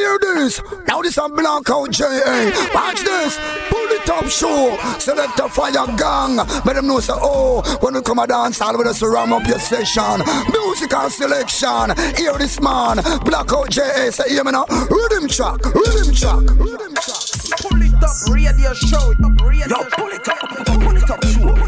hear this. Now this a Blackout J.A. Watch this. Pull it up show. Select a fire gang. Let them know say, oh, when we come a dance, all with us ram up your session. Musical selection. Hear this man. Blackout J.A. Say, hear me now. Rhythm track. Rhythm track. Rhythm track. Pull it up, radio show. Radio Yo, pull it up. Pull it up, show. Pull it up, show.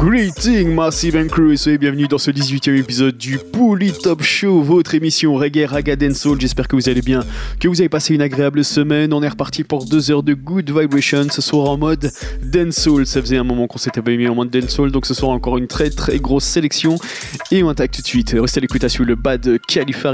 Greeting Massive and Crew et soyez bienvenue dans ce 18e épisode du Pouli Top Show, votre émission reggae, raga, soul. J'espère que vous allez bien, que vous avez passé une agréable semaine. On est reparti pour deux heures de good vibration ce soir en mode dancehall. Ça faisait un moment qu'on s'était pas mis en mode dancehall, donc ce soir encore une très très grosse sélection. Et on attaque tout de suite. Restez à l'écoute à le bad Khalifa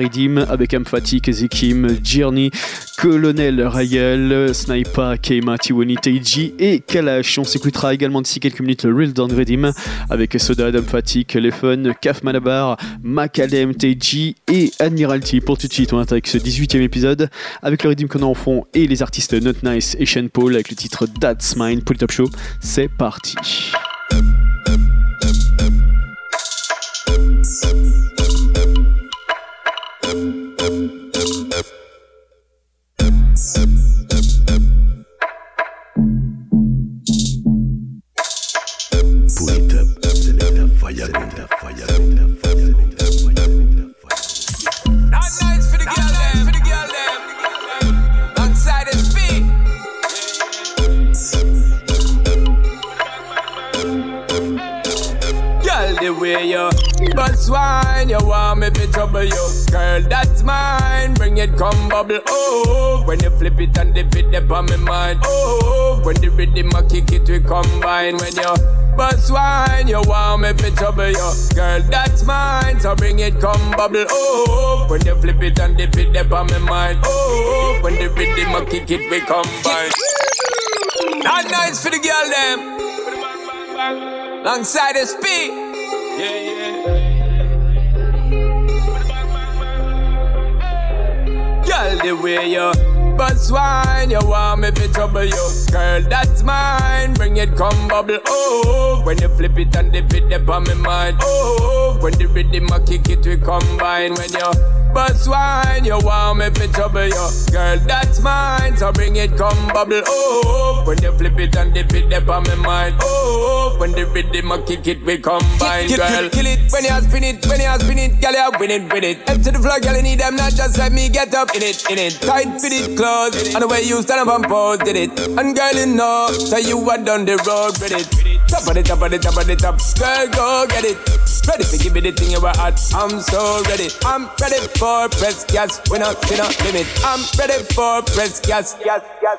avec Amphatic, Zekim, Journey, Colonel Rayel, Sniper, Keima, Tiwani, Teiji et Kalash. On s'écoutera également d'ici quelques minutes le Real Down Redim avec Soda, Adam Fatik, Lefun, Kaf Malabar, et Admiralty. Pour tout de suite, on attaque ce 18 e épisode avec le Redim qu'on a en fond et les artistes Not Nice et Shane Paul avec le titre That's Mine pour le Top Show. C'est parti. Way you. But swine, you want me to trouble you. Girl, that's mine, bring it, come bubble. Oh, when you flip it and dip it, dip on my mind. Oh, when the rhythm I kick it, we combine When you. But swine, you want me to trouble you. Girl, that's mine, so bring it, come bubble. Oh, when you flip it and dip it, dip on my mind. Oh, when the rhythm I kick it, we combine. Not nice for the girl, them. Alongside the speed yeah, yeah. Girl, the way you but swine, you want me to trouble you. Girl, that's mine. Bring it, come bubble. Oh, when you flip it and dip it, dip on my mind. Oh, when the rhythm I kick it, we combine. When you but swine, you want me to trouble you. Girl, that's mine. So bring it, come bubble. Oh, when you flip it and dip it, dip on my mind. Oh, when the rhythm I kick it, we combine. Kill, girl, kill, kill it when you spin it, when you spin it, girl, you win it, win it. Up to the floor, girl, you need them, not just let me get up in it, in it. Tight, fit it, close. And the way you stand up and pose did it. And girl, you know, so you are down the road with it. Top of the top of the top of the top. Girl, go get it. Ready to give me the thing you were at. I'm so ready. I'm ready for press gas. We not, we not limit. I'm ready for press gas. Gas, gas.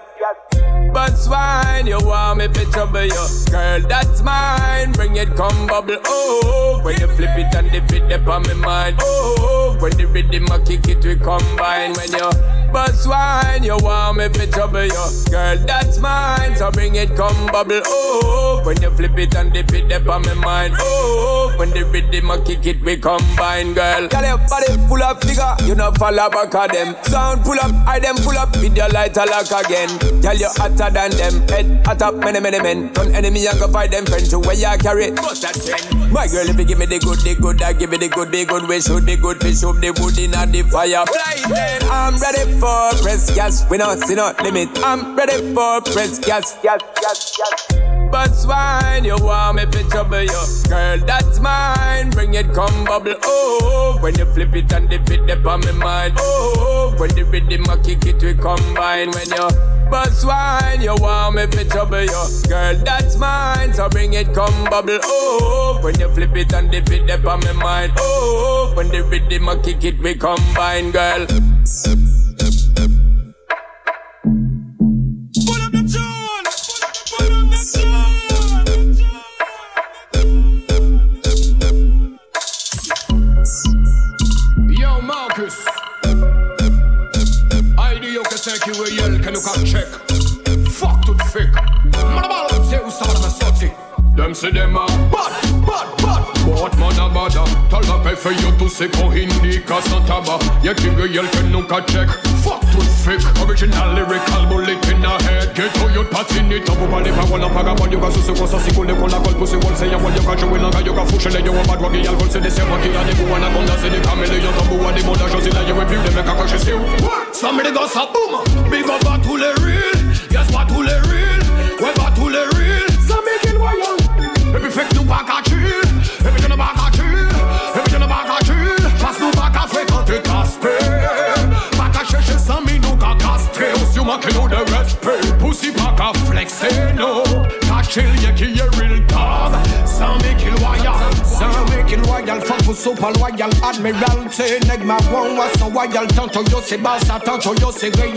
But swine, you want me to trouble you. Girl, that's mine. Bring it, come bubble. Oh, when you flip it and dip it, dip on my mind. Oh, when the rhythm I kick it, we combine. When you but swine, you want me to trouble you. Girl, that's mine. So bring it, come bubble. Oh, when you flip it and dip it, dip on my mind. Oh, when the rhythm I kick it, we combine, girl. Girl, your body full of figure. You know, follow back of them. Sound pull up, I them pull up. With your lighter lock again. Girl, you hotter than them. Head hot up, many, many men. Turn enemy and go fight them friends. To where you carry. Bust that trend. My girl, if you give me the good, the good, I give you the good, the good. We shoot the good, fish up the wood in the fire. Blinding. I'm ready for press gas. We not see no limit. I'm ready for press gas. Gas, gas, gas. But swine, you want me to trouble you. Girl, that's mine. Bring it, come bubble. Oh, when you flip it and dip it, dip on my mind. Oh, when the rhythm I kick it, we combine. When you but swine, you want me to trouble you. Girl, that's mine. So bring it, come bubble. Oh, when you flip it and dip it, dip on my mind. Oh, when the rhythm I kick it, we combine, girl. Say ko hindi ka sa taba Ya tigre yel que nunca check Fuck tout fake Original lyrical bullet in the head. Get to your party ni tabu bali pa wala paga Wal yoga susu kwa sasi kule kuna kol pussy wal say ya wal yoga jowe langa yoga fushele yo bad wagi yal gol se de se waki ya de bu wana konda se de kamele yo tabu wa de moda josi la yo review de meka kache siu Somebody go sa boom Big up à tous les real Yes pas tous les real Ouais pas tous les real Ça make it royal Et puis que nous pas qu'à flexer non Qu'à chill y'a qui est real dog Sans make it royal Sans make it royal Fuck vous super loyal Admiral T Neg ma one was so royal Tanto yo c'est bassa Tanto yo c'est réel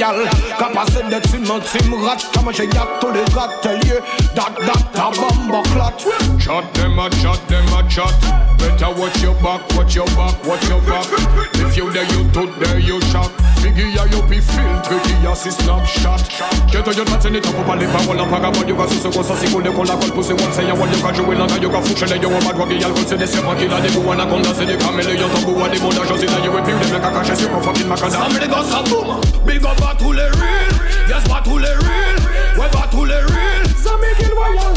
Capacité de team en team rat Comme j'ai y'a tous les râteliers Dat dat ta bombe clot Shot them a shot them a shot. Better watch your back watch your back watch your back. If you there you tout there you shot Figgy ya you be filtry ya si snapshot Cheto yo tat seni tapu pali pa wala paga Wal yoga susu kwa sasi kule kola kol pussy. Wal se ya wal yoga jowe langa yoga fushele yo Wad wagi yal kol se de se makila de bu wana konda se de kamele yo Tabu wa de moda josi la yo e piu de meka kache si ko fucking makada Samedi go sa boom Big up à tous les real Yes pas tous les real Ouais pas tous les real. Zami kill royal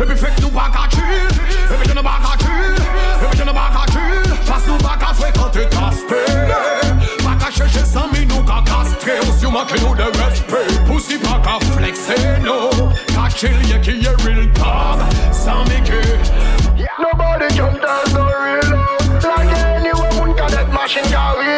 Et puis fait que nous pas qu'à chill Et puis que nous pas qu'à chill. Et puis que nous pas qu'à chill Parce nous pas qu'à fréquenter caspé Pas castrer Aussi manque nous de respect Pussy pas qu'à flexer no Qu'à chill y'a qui est real dog mi que Nobody can tell the real love. Like anywhere one cadet machine can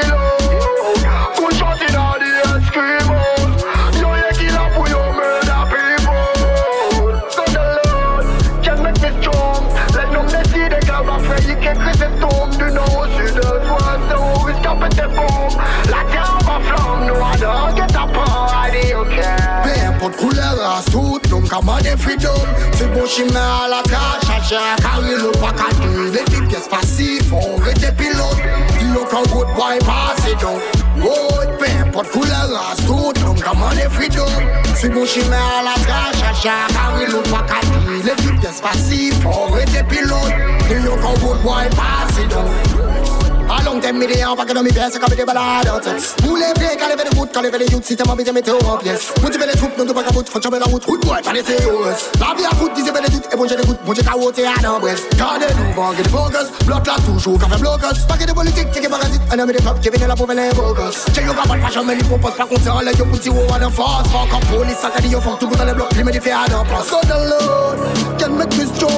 commande freedom. C'est bon chimé à la tâche, chercher carré le pas qu'à deux Les petites pièces faciles, font arrêter pilote Dis-le qu'un good boy passe et donc Oh, peu importe couleur, race, tout, nom commande freedom. C'est bon chimé à la tâche, chercher carré le pas qu'à deux Les petites pièces faciles, font arrêter pilote Dis-le qu'un good boy passe et donc a long time me dey on pack on me pièce comme des balades Pour les vrais quand lever de route quand lever de youth système envie de mettre en pièce Motiver les troupes non de pas qu'à bout faut chamber la route Route boy pas les COS La vie à route disait les doutes et bon j'ai des gouttes bon j'ai caroté à l'embrasse Gardez nous vent get focus. Bloc là toujours quand même blocus Paquet de politique qui est parasite Un homme de pop qui vient là pour venir les focus J'ai eu capable pas jamais lui propose pas compter en l'air Yo put you on the force. Fuck up police ça qu'a dit yo fuck tout dans les blocs Lui me fait à la place So the Lord can make me strong.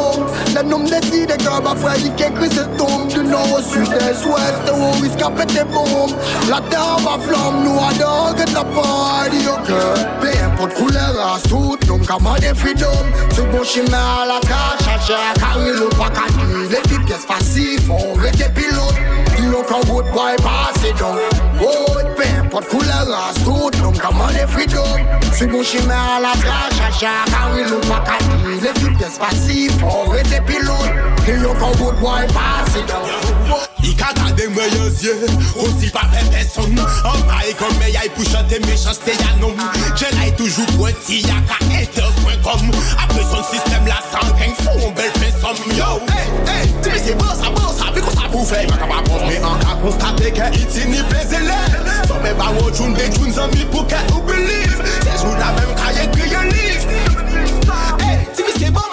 Qu'écrit ce tombe Du nord au sud est ouest The war is capet des bombes La terre va Nous à dog et la party ok Peu importe couleur race tout Nom commande freedom C'est bon chemin à la tâche Chercher carré le pas qu'à dire Les petites pièces faciles Font arrêter pilote Dis-le qu'un good boy passe et donc Oh peu importe couleur race tout Nom commande freedom C'est bon chemin à la tâche Chercher carré le pas qu'à dire Les petites pièces faciles Font arrêter pilote Dis-le qu'un good boy passe et donc I ka gade mwen yo zye Osi pa pe peson An baye kon me yay pou chante méchanceté ya nom Je lay toujou pointi ya ka haters.com Apre son système la san gen fou on bel fe som Yo, hey, hey, ti mi se boss a boss a Bi kon sa pou fey Maka pa pos me an ka konstate ke iti ni plezile Fome ba wojoun de joun zami pou ke ou believe Sejou la mem kaye kriye liv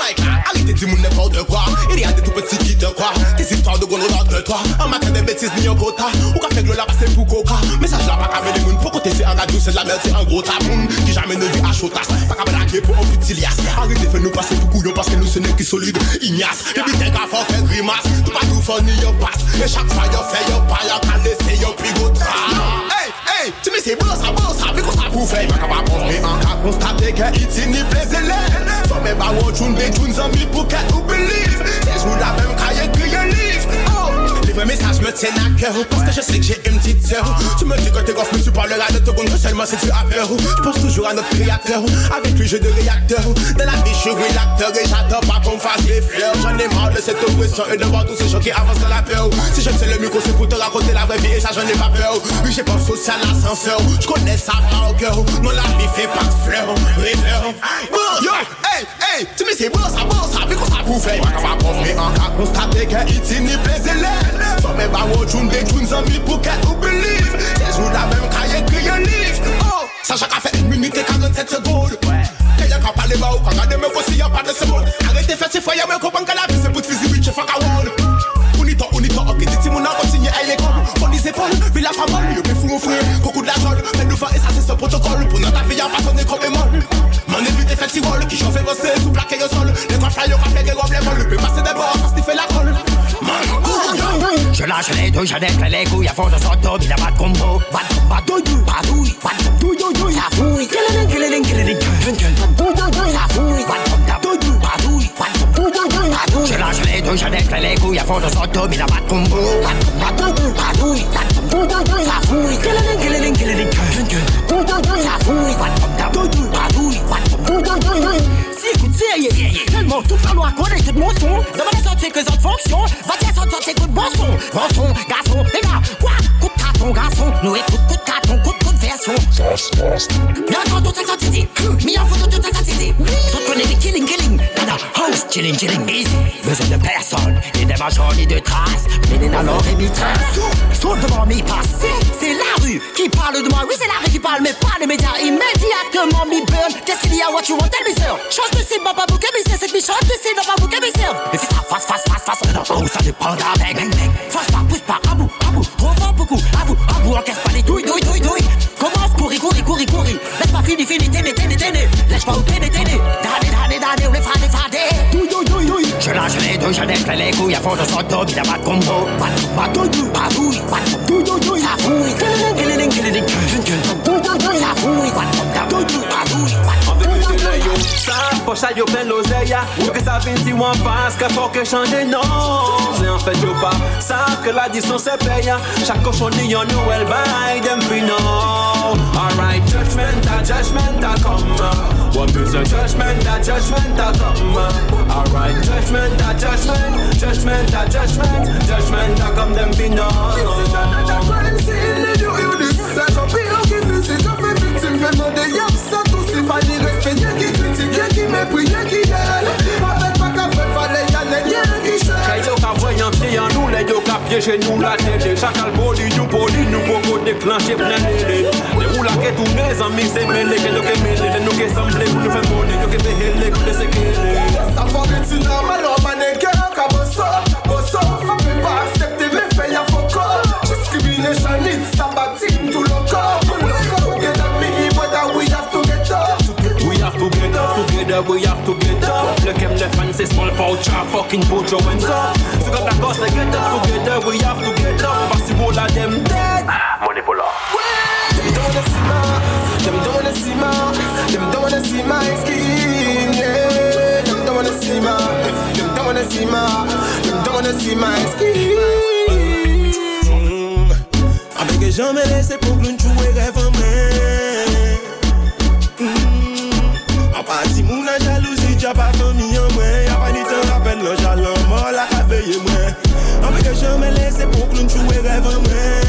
Mike Arrêtez dis moun n'importe quoi Il y a des tout petits qui te croient Des histoires de gros de toi Un matin des bêtises ni un quota Ou qu'a fait que la passer pour coca Message là pas qu'à les moun Pour côté c'est un radio c'est de la merde c'est un gros taboun Qui jamais ne vit à chotas. Pas qu'à blaguer pour un petit lias Arrêtez fait nous passer pour couillon Parce que nous c'est nous qui solide. Ignace Et puis t'es qu'à faire faire grimace. Tout pas tout funny yo passe. Et chaque fois yo fait yo pas yo qu'à laisser yo tra hey, ti mi se bosa bosa Mi kon sa pou fey, maka pa pos Mi an ka konstate ke iti ni pleze le Fome ba wot choun de choun zan mi pou ke ou believe Sej nou la mem kaye Les vrais messages me tiennent à cœur. Parce que je sais que j'ai une petite sœur. Tu me dis que t'es gosse mais tu parleras de te compte seulement si tu as peur Je pense toujours à notre créateur. Avec lui j'ai de réacteur Dans la vie je suis l'acteur Et j'adore pas qu'on fasse les fleurs. J'en ai marre de cette oppression Et de voir tous ces gens qui avancent dans la peur. Si je sais le micro c'est pour te raconter la vraie vie Et ça j'en ai pas peur. Oui j'ai pas social ascenseur Je connais ça par cœur. Non la vie fait pas de fleurs Rêveur Yo, hey, hey, tu me sais bon ça bon ça Puis qu'on ça pour faire Mais en cas constater que iti ni plaisir Fò mè ba wò joun de joun zan mi pou ket ou believe Se joun la mèm kriye liv sa chak a fè 1 minute 47 secondes Kè ka pale ba ou gade mè fò si y'a pa de seconde Arrête fè si fò yè mè kopan ka vi se bout fizi bitch fò ka won Unito, unito, ok, titi moun an kontinye Fon les épaules, vi la yo de jol, men nou e sa se se protokol Pou nan ta fi y'a pa sonne kom e mol Man. Evite festival plaqué au sol Les trois fly les robes, les vols Le des bords, ça sniffer la colle Je lâche les deux, je déclare les couilles à fond de son top, il a pas de combo, de combat, douille, pas douille, de douille, douille, ça fouille, killing, killing, killing, ça fouille, combat, douille, pas douille, de douille. Je lâche les deux, je déclare les couilles à fond de son top, il a pas de combo, de combat, douille, pas douille, ça fouille, killing, killing, killing, ça fouille, pas douille, C'est tellement toute la loi connaît tout mon son, demande à sortir que ça fonction, va dire sortir tes coups de bon son, bon son, garçon, les gars, quoi, coup de carton, garçon, nous écoute coup de carton, coup de coup de version. Bien quand tout titi, mis en photo tout ça titi, tout connaît les killing, killing, nana, house, chilling, chilling, easy, besoin de personne, ni de major, ni de traces, mais alors et mi trace, saute devant mi passe, c'est la rue qui parle de moi, oui c'est la rue qui parle, mais pas les médias, immédiatement mi burn, qu'est-ce qu'il y a, what you want, tell me sir, change de cible, papa bouquet, mais c'est cette change de cible, papa bouquet, mais sir, et fais ça face, face, face, face, oh ça dépend avec, face pas, pousse pas, à bout, à bout, trop fort, beaucoup, à bout, à bout, encaisse pas les douilles, douilles, douilles, courir, courir, courir, courir, laisse pas fini, fini, téné, téné, téné, lâche pas téné, téné, dané, dané, dané, on les fera défader, douille, douille, douille, douille, je lâche les deux, je déclare les couilles à fond de son top, il a pas de combo, pas de, pas de pas douille, pas de Sa pocha yo plen l'oseya Yo ke sa vin si wan pas Ke fò ke chanje non. Mais en fait yo pa Sa ke la dison se peya Chak koshon ni yon nou el bay Dem fi non Alright judgment a judgment a come. What is a judgment a judgment a come? Alright judgment a judgment Judgment a judgment Judgment a come dem fi non This is another crime scene Y'a qui mépris Y'a qui yelle Avec pas qu'à faire Fallait y aller Y'a qui Kay yo ka voyan piye an nou, le yo ka nou la tele Chakal boli nou poli nou poko deklanche plen Le ou la ke toune zami se mele, ke ke mele Le nou ke samble pou nou fe mone, yo ke hele kou de sekele Ça va vite normal On mannequin Ka bosso Bosso Faut pas accepter Les faits y'a faux corps Discrimination It's together, we have to get up Le kem le fan se small voucher, fucking put your hands up Se kap la kos le get up together, we have to get up la dem dead. Money Them don't wanna see my Them don't wanna see my Them don't wanna see my skin Yeah. Them don't wanna see my Them don't wanna see my Them don't wanna see my skin Avec que j'en me pour que nous jouer rêve en En partie, mon la jalousie, t'as pas famille en moi. Y'a pas ni temps rappel, non, j'allais mort, la réveiller moi. Avec que j'en me laisse pour que nous jouer rêve en main.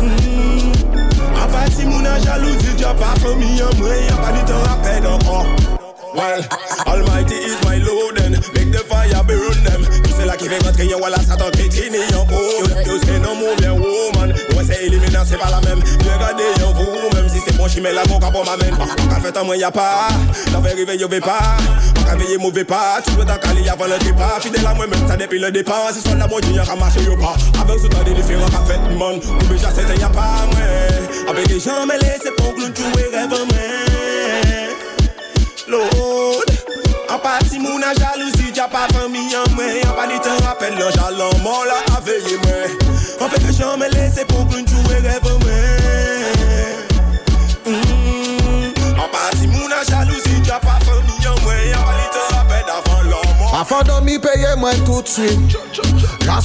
Mm-hmm. En partie, mon la jalousie, t'as pas famille en moi. Y'a pas ni temps rappel, non, oh. Well, Almighty is my Lord and make the fire burn them. Tout c'est là qui fait rentrer yon wala satan pétrine yon peau. Yo c'est non mou bien woman. Moi c'est éliminant c'est pas la même. Bien regardez yon vous même si c'est bon chimé la bon capot m'amène. Qu'a fait en moi y'a pas. La vérité yo veut pas. Qu'a veillé mauvais pas. Tu veux ta cali avant le départ. Fidèle à moi même ça depuis le départ. Si son la moi y'a qu'à marcher yo pas. Avec ce temps des différents qu'a fait mon. Ou déjà c'est y'a pas moi. Avec les gens mêlés c'est pour que nous jouer rêve moi. Lord En partie moun a jalousie Dja pa famille en moi En pas ni temps rappel Non j'allais mort là à veiller En fait que j'en me laisse pour que nous jouer rêve moi Mm. En partie moun a jalousie Dja pa famille en moi En pas ni temps rappel d'avant l'homme mort Afan dan mi peye mwen tout swin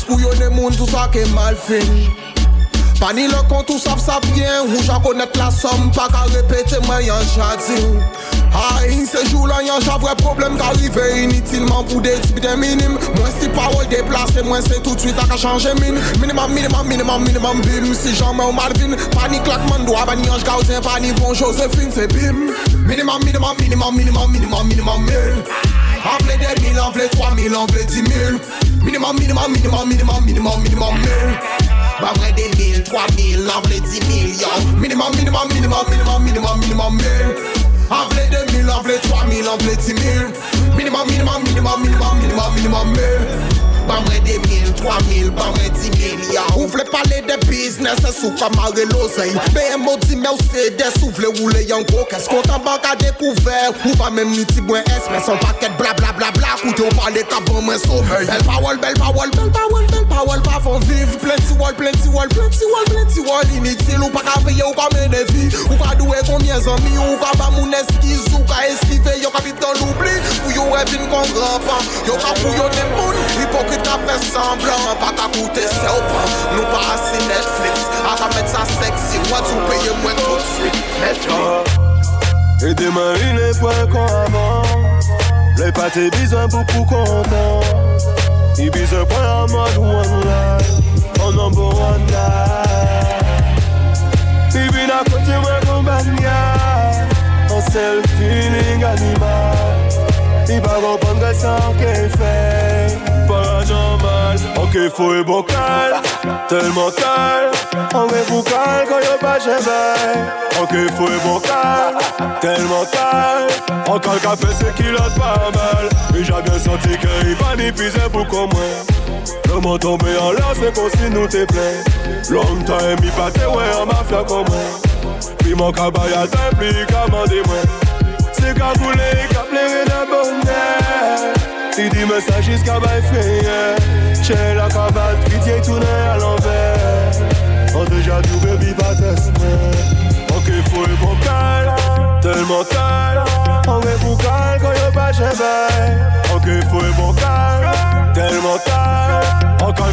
pou yon e moun tout sa ke mal fin Pani le kont ou sav sa bien Ou jan konet la som Pa ka repete mwen yon jadin Ay, se jou lan yon javre problem ka rive Inutilement pou de dibide minim Mwen si parol deplase Mwen se tout suite a ka chanje min Minimum, minimum, minimum, minimum bim. Si jan mwen ou Marvin Pani klakman do a bani anj gaudin Pani bon Josephine se bim. Minimum, minimum, minimum, minimum, minimum, minimum min En vle des mille, en vle trois mille, en vle dix mille. Minimum, minimum, minimum, minimum, minimum, minimum Ba vre de mil, twa mil, an vle di mil yo Minimum, minimum, minimum, minimum, minimum, minimum mil. An vle de mil, an vle twa mil, an vle di mil. Minimum, minimum, minimum, minimum, minimum, minimum mil. Ban mwen de mil, 3 mil, ban mwen 10 mil ya Ou vle pale de biznes, e sou kamare lozey BMO di me ou sedes, ou vle roule yon gro kes. Kontan banka dekouver, ou va men miti mwen espes An paket bla bla bla bla, koute ou pale ka ban mwen somey Bel pawol, bel pawol, bel pawol, bel pawol pa wol pa fon viv. Plenty wol, plenty wol, plenty wol, plenty wol Initil ou pa ka peye ou ka mene vi. Ou ka dwe konmye zami Ou ka ba moun eskiz ou ka eskive. Yo ka bit dan l'oubli Pou yo evin kon granpan Yo ka pou yo den moun Hipokrit ka fe semblan Pa ka koute selpan Nou pa ase Netflix. A ka met sa seksi Wad ou peye mwen tout suite. Netflix E deman il e pwen kon avan Le pa te bizan pou pou kontan He be the player mad one life, on number one life. He be na kote mwen kompanya, an sel feeling animal. He ba kompon gwa san ke fey, parajan mal, an ke foy bokal, telman kal. An mwen pou kal, kon yo pa jebel, an ke foy bokal, telman kal. Ankal ka fe se ki lot pa mal. E j a bien santi ke y pa ni pize pou kon mwen. Loman tombe an la se kon si nou te ple. Long time mi pa te we an mafya kon mwen. Pi man ka bay a time pli ka mande mwen. Se ka voule ka plere nan bonne Ti di mesaj jiska bay freye. Che la kavat vitye toune al anver An deja dou bebi pa tesme Anke fwe bon kal Tel mental Anwe pou kal kon yo pa chebay Anke fwe bon kal, telman kal. Ankal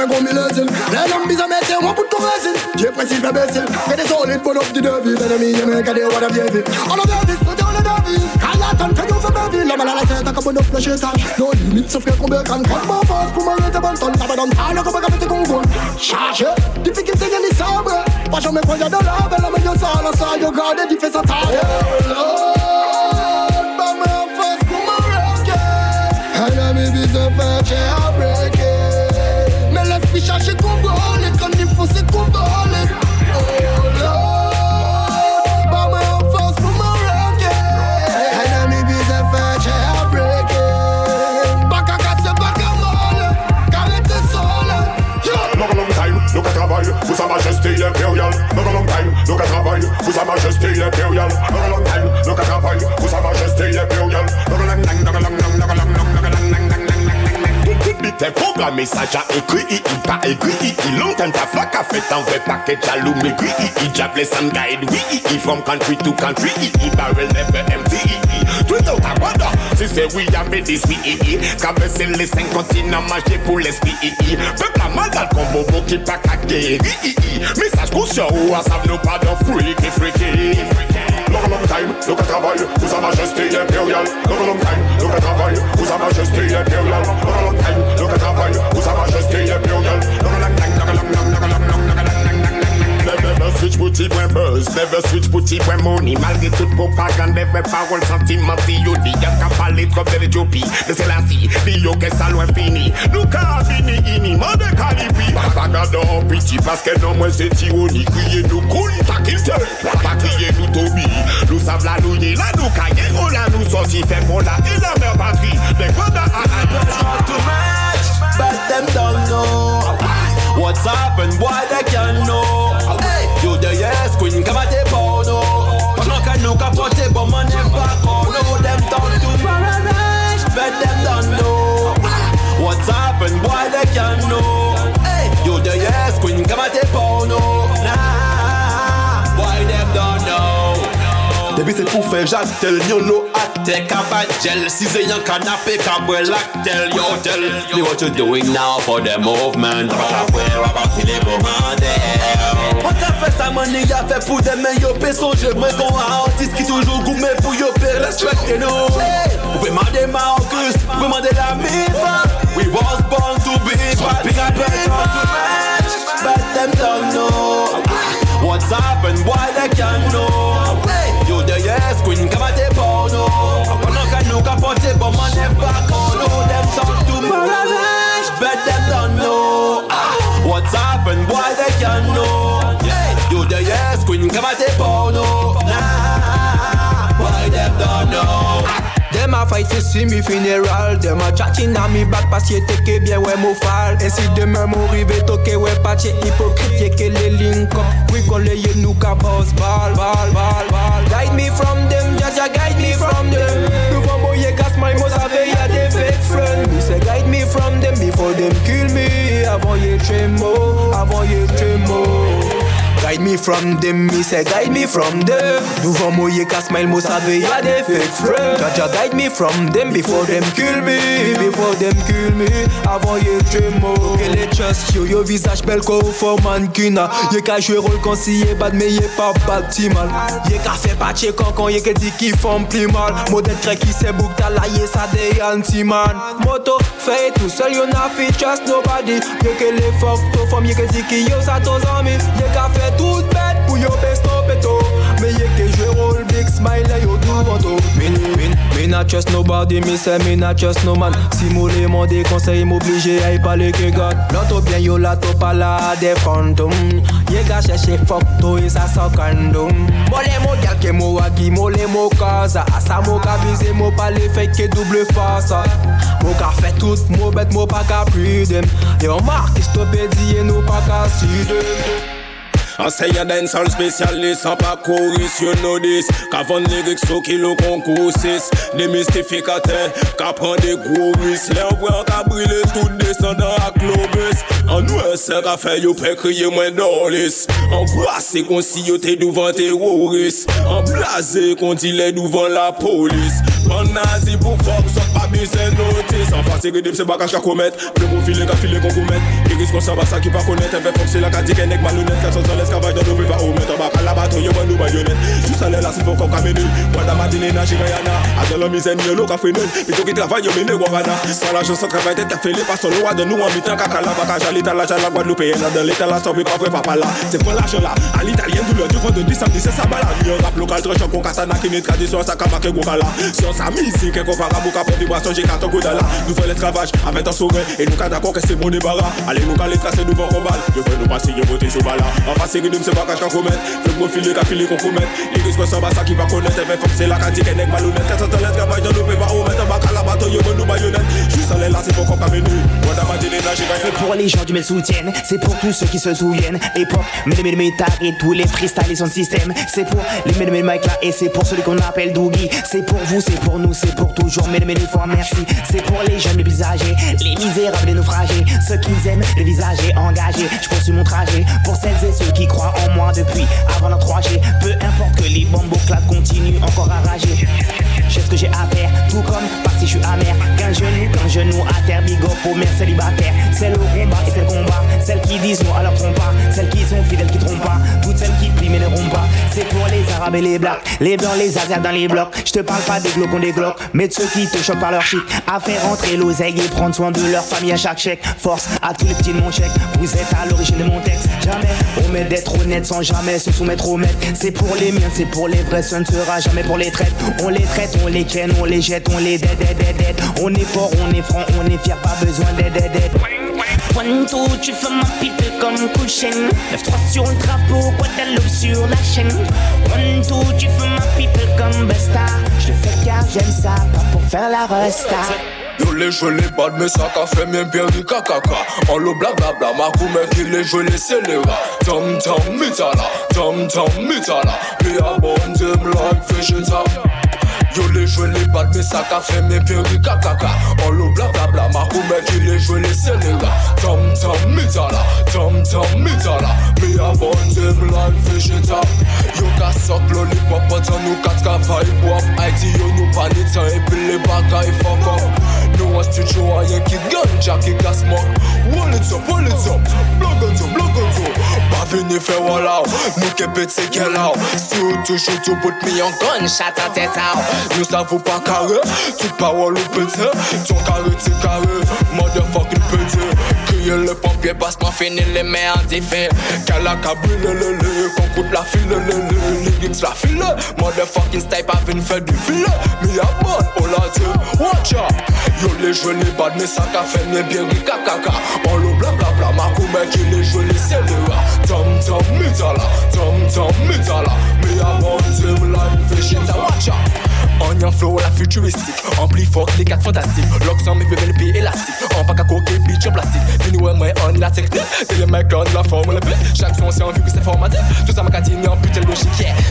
me go me med går med lösen När de visar med sig man putt och for Ge precis med bäsen Kan det dåligt på upp till dövi Men om ingen märker det vad de gör vi Alla dövis på dålig dövi Kan jag ta en fäng för bövi Låt mig alla söta kan på upp med köta Då är det mitt så fler kommer kan Komma och fast på mig röta bantan Tappa de tar något på gammet i kongon Tjaje, de fick inte en i sabre Vad som är på jag då lavel Om jag sa alla sa jag gav det de flesta tar Oh Lord, bara mig fast på mig röka Här är min vis och färg, jag Vi kjæreste konvolutt, kan de få se konvolutt? Oh, Lord, ba meg opp fast på Marrakech. Hele mi by ser fæl, jeg breaker. Bakka kasse, bakka måle, kan ikke sole. Noe lang tegn, noe travail, for Sa Majesté Imperial. Noe lang tegn, noe travail, for Sa Majesté Imperial. Noe lang tegn, noe travail, for Sa Majesté Imperial. Noe lang long noe lang, long lang. T'es programmé, ça j'ai écrit, il pas écrit, il longtemps ta flaque a fait un vrai paquet jaloux mais gris, il jablé sans guide, oui, il from country to country, il barrel never empty, il tweet out à Wanda, si c'est oui, y'a mes dix, oui, il il traverser les cinq continents, marcher pour l'esprit, il peuple à le combo, beau qui pas il message conscient ou à savent nos pas de freak et freaky, Look long time, look at Hawaii, who's a majesty imperial. Look a long time, look at Hawaii, who's a majesty imperial. Look long time, look at Hawaii, who's a majesty imperial. Look a long time, look a long, time, look a long, time. Never switch when birds, never switch when money. Fini. Fini, ini, la la la la, à too much, but them don't know. What's happened, why they can't know. You the yes queen, come at the porno Pendant que nous capoter, bon, man, n'est pas con No, them don't do paradise But them don't know. What's happened, boy, they can't know? You the yes queen, come at the Depi se pou fe jatel, yon lo ate Kabadjel, si ze yon kanape kabwe laktel Yo tell me what you doing now for the movement? Rapwe, rapasi le komande On ka fe sa mani ya fe pou demen yo pe sonje Mwen kon a artist ki toujou goume pou yo pe respekte nou Ou pe mande Marcus, ou pe mande la mifa. We was born to be bad Big and bad, too much But them don't know. What's happened, boy, they can't know Yes queen, come at the porno Pendant que nous capoter, bon man con No, them talk to paradise But them don't know. Ah, What's happened, boy, they can't know? You the yes queen, come at a fight to see me funeral. A chatting a mi back parce ye teke bien ouais mo fal. Et si demain mo rive toke ouais patche hypocrite Ye ke le link up We kole ye nou ka boss ball ball ball ball Guide me from them, Jaja guide me from them. Nouveau mo ye gas my mo save ya de fake friend Me say guide me from them before them kill me. Avant ye tremo, avant ye tremo Guide me from them, me say guide me from them. Nouveau mo ye ka smile mo save ya de fake friend. Jaja guide me from them before them kill me Before them kill me. Avant ye tremo Que les trust yo yo visage bel ko for mankina Ye ka jwe rôle kon si ye bad me ye pa bad ti mal. Ye ka fe patche kon kon ye ke di ki fon mal. Modèle tre ki se bouk ta la ye sa de anti man Moto fait tout seul yo na fi trust nobody. Ye ke le fuck to fom ye ke di ki yo sa to zami Ye ka fe tout bête pou yo best no peto. Me ye ke jwe rôle big smile yo do moto Me, me, not trust nobody, me say me not trust no man. Si mou le conseils m'oblige à y parler que God. L'auto bien yo la to pa la des fantômes. Ye ka cherche fuck to e sa sa kandom Mole mo gal ke mo wagi, mole mo kaza. Asa mo ka bize, mo pa le fake ke double face. Mo ka fait tout, mo bet, mo pa ka prudem Yo mark, stopé di e nou pa ka si An se yon den sol spesyalist, an pa koris You know this, ka van lirik sou ki lo konkousis Demistifikate, ka pran de gwo ris Le wè an ka brile tout desan dan ak lobis An wè se ka fe yo pe kriye mwen dolis An brase kon si yo te douvan teroris An blase kon di le douvan la polis An nazi pou fok, son pa bise noti notice En face c'est c'est bagage qu'à commettre. Le bon filet qu'à filer qu'on commette Qui risque qu'on s'en va ça qui pas connaître. Un fait fuck c'est la qu'un nec malhonnête. 400 ans l'esclavage dans nos pays pas au mettre En bas qu'à la bateau yo bandou baïonnette Juste à l'air là c'est pour qu'on camène Wanda Madine na Jirayana A dans l'homme misère yo lo ka frenel Plutôt qui travaille yo mene guarana. Sans l'argent sans travail tête à fait les pas son loi de nous en mi-temps Kaka la baka jalita la jala Guadeloupe Dans l'état la somme pas vrai papa là. C'est pour l'argent là? À l'italien douleur du 10 samedi c'est ça balade Yo rap local très choc qu'on casse qui n'est tradition ça kama ke gokala Sur sa musique qu'on para bouka pour vibration j'ai carton godala Nous faisons l'esclavage avec un sourire Et nous cas d'accord que c'est mon débarras. Allez nous caler tracer nous vont combattre Je veux nous passer yo voter sur bala En face c'est c'est pas qu'à commettre mon filet qu'à filer qu'on commet Les risques sont bas ça qui va connaître. Et fait c'est la qu'a dit qu'elle n'est malhonnête 400 ans l'esclavage dans nos pays pas au mettre En bas qu'à la bateau yo bandou baïonnette Juste à l'air là c'est pour qu'on camène Wanda Madine na Jirayana C'est pour les gens qui me soutiennent, c'est pour tous ceux qui se souviennent. Époque, mais les et tous les freestyles et son système. C'est pour les médemés Mike là et c'est pour celui qu'on appelle Doogie. C'est pour vous, c'est pour nous, c'est pour toujours. Mais les fois merci. C'est pour les jeunes, les plus les misérables, les naufragés. Ceux qui aiment les visages engagés. Je poursuis mon trajet pour celles et ceux qui croient en moi depuis avant la 3G. Peu importe que les bombes au continuent encore à rager. Je sais ce que j'ai à faire, tout comme par si je suis amer. Qu'un genou, qu'un genou à terre, big up aux mères célibataires. Celles au combat et celles combat. Celles qui disent non leur trompe pas. Celles qui sont fidèles qui trompent pas. Toutes celles qui prient mais ne rompent pas. C'est pour les arabes et les blacks. Les blancs, les asiates dans les blocs. Je te parle pas des glauques, des glocks. Mais de ceux qui te choquent par leur shit. À faire rentrer l'oseille et prendre soin de leur famille à chaque chèque. Force à tous les petits de mon chèque. Vous êtes à l'origine de mon texte. Jamais omet d'être honnête sans jamais se soumettre au maître. C'est pour les miens, c'est pour les vrais. Ce ne sera jamais pour les traites. On les traite, on les ken, on les jette, on les dead, dead, dead, dead. On est fort, on est franc, on est fier, pas besoin d'aide, d'aide, d'aide. One, two, tu fais ma pipe comme couchen 9-3 sur le drapeau, Guadeloupe sur la chaîne. One, two, tu fais ma pipe comme Besta Je le fais car j'aime ça, pas pour faire la resta. Yo les joué les bad mais ça qu'a fait même bien du kakaka En l'eau blablabla ma coumère il les joué les scélérats. Tom tom mitala, tom tom mitala. Me a bon them like Yo joué les bad mais ça qu'a fait même bien du kakaka. Oh, en l'eau blablabla ma coumère il les joué les scélérats Tom tom mitala, tom tom mitala. Me a bon them like vegeta Yo ka sok lollipop Atan nou kat ka vibe wap Haiti yo nou panitan E pi le bagay fuck up Nou an studio a yen ki ganja ki ka smoke Wall it up, wall it up. Blog on to, blog on to Pa vini fe wala Nou ke pete ke la Si ou tou put mi an gun Shot an tet out Nou savou pa kare Ti parol ou pete. Ton kare ti kare Motherfucking pete. Kriye le popye basman fini le men an di fe. Kala kabile le le Konkout la file le le. Lyrics la file Motherfucking style pa vin fe du file. Mi a bon o la te Watch out. Yo le jwe li bad me sa ka fe me bieri kakaka On lo bla bla bla ma koume ki le jwe li se le ra. Tom tom mi tala Tom tom mi tala. Mi a bon te like fish it's a watch out. On y flow la futuristique. Ampli fort les quatre fantastiques. Lock sans mes bébés pieds élastiques. En pack à coquet bitch en plastique. Vini ouais moi on la technique T'es les mecs on la forme le Chaque son c'est en vue que c'est formaté. Tout ça ma catine en putain logique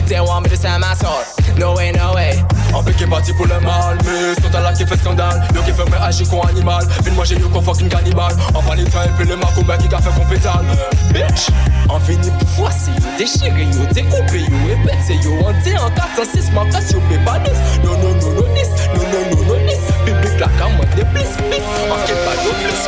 Yeah, want me to sell my soul No way, no way. En piqué parti pour le mal Mais sont à la qui fait scandale. Yo qui fait me agir comme animal. Vine moi j'ai eu qu'on fucking cannibal En panitant et puis le marque mec qui a fait compétal Bitch En fini pour voici yo déchiré yo. Découpé yo. Répété yo. On dit en 4 en 6 ma casse yo. Pas 10 non, non, non, non, nis, non, non, non, non, nis Bibi klak a mwen de plis, plis Anke pa yo plis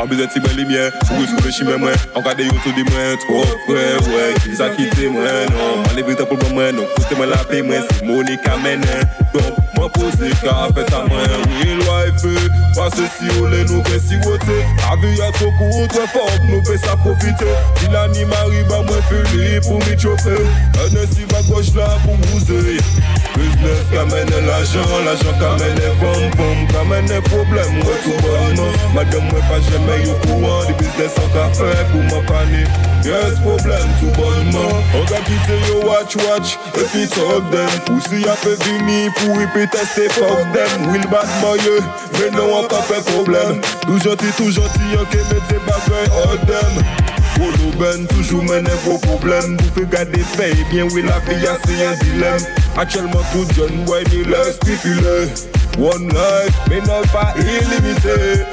An bizet si ben li myen, ou sou le chime mwen? An kade yo tout di mwen, tro fwe, wè Ki sa kite mwen, non An evite pou bon mwen, non Foute mwen la pe mwen, si Monika menen Don, mwen pose ka fet a mwen. Real wife, pase si ou le nou pe si wote A vi a to kou tre fok, nou pe sa profite Si la ni mari ba mwen fili pou mi chope Ene si va gauche la pou mouze Business ka mene l'ajan, l'ajan ka mene vom vom Ka mene problem, wè tou bonman Madame wè pa jeme yo kouan Di business an ka fe pou mwen pani Yes problem, tou bonman An ka kite yo watch watch E pi talk dem Ou si a fe vini pou i pi teste fuck dem Will bad moye, men nou an ka fe problem Tou janti, tou janti, an ke mette bagay hot dem Polo ben, toujou menen vos problem Vous faites garder fait, bien oui la vie a c'est un dilemme Actuellement tout jeune, ouais ni laisse filer One life, mais non pas illimité.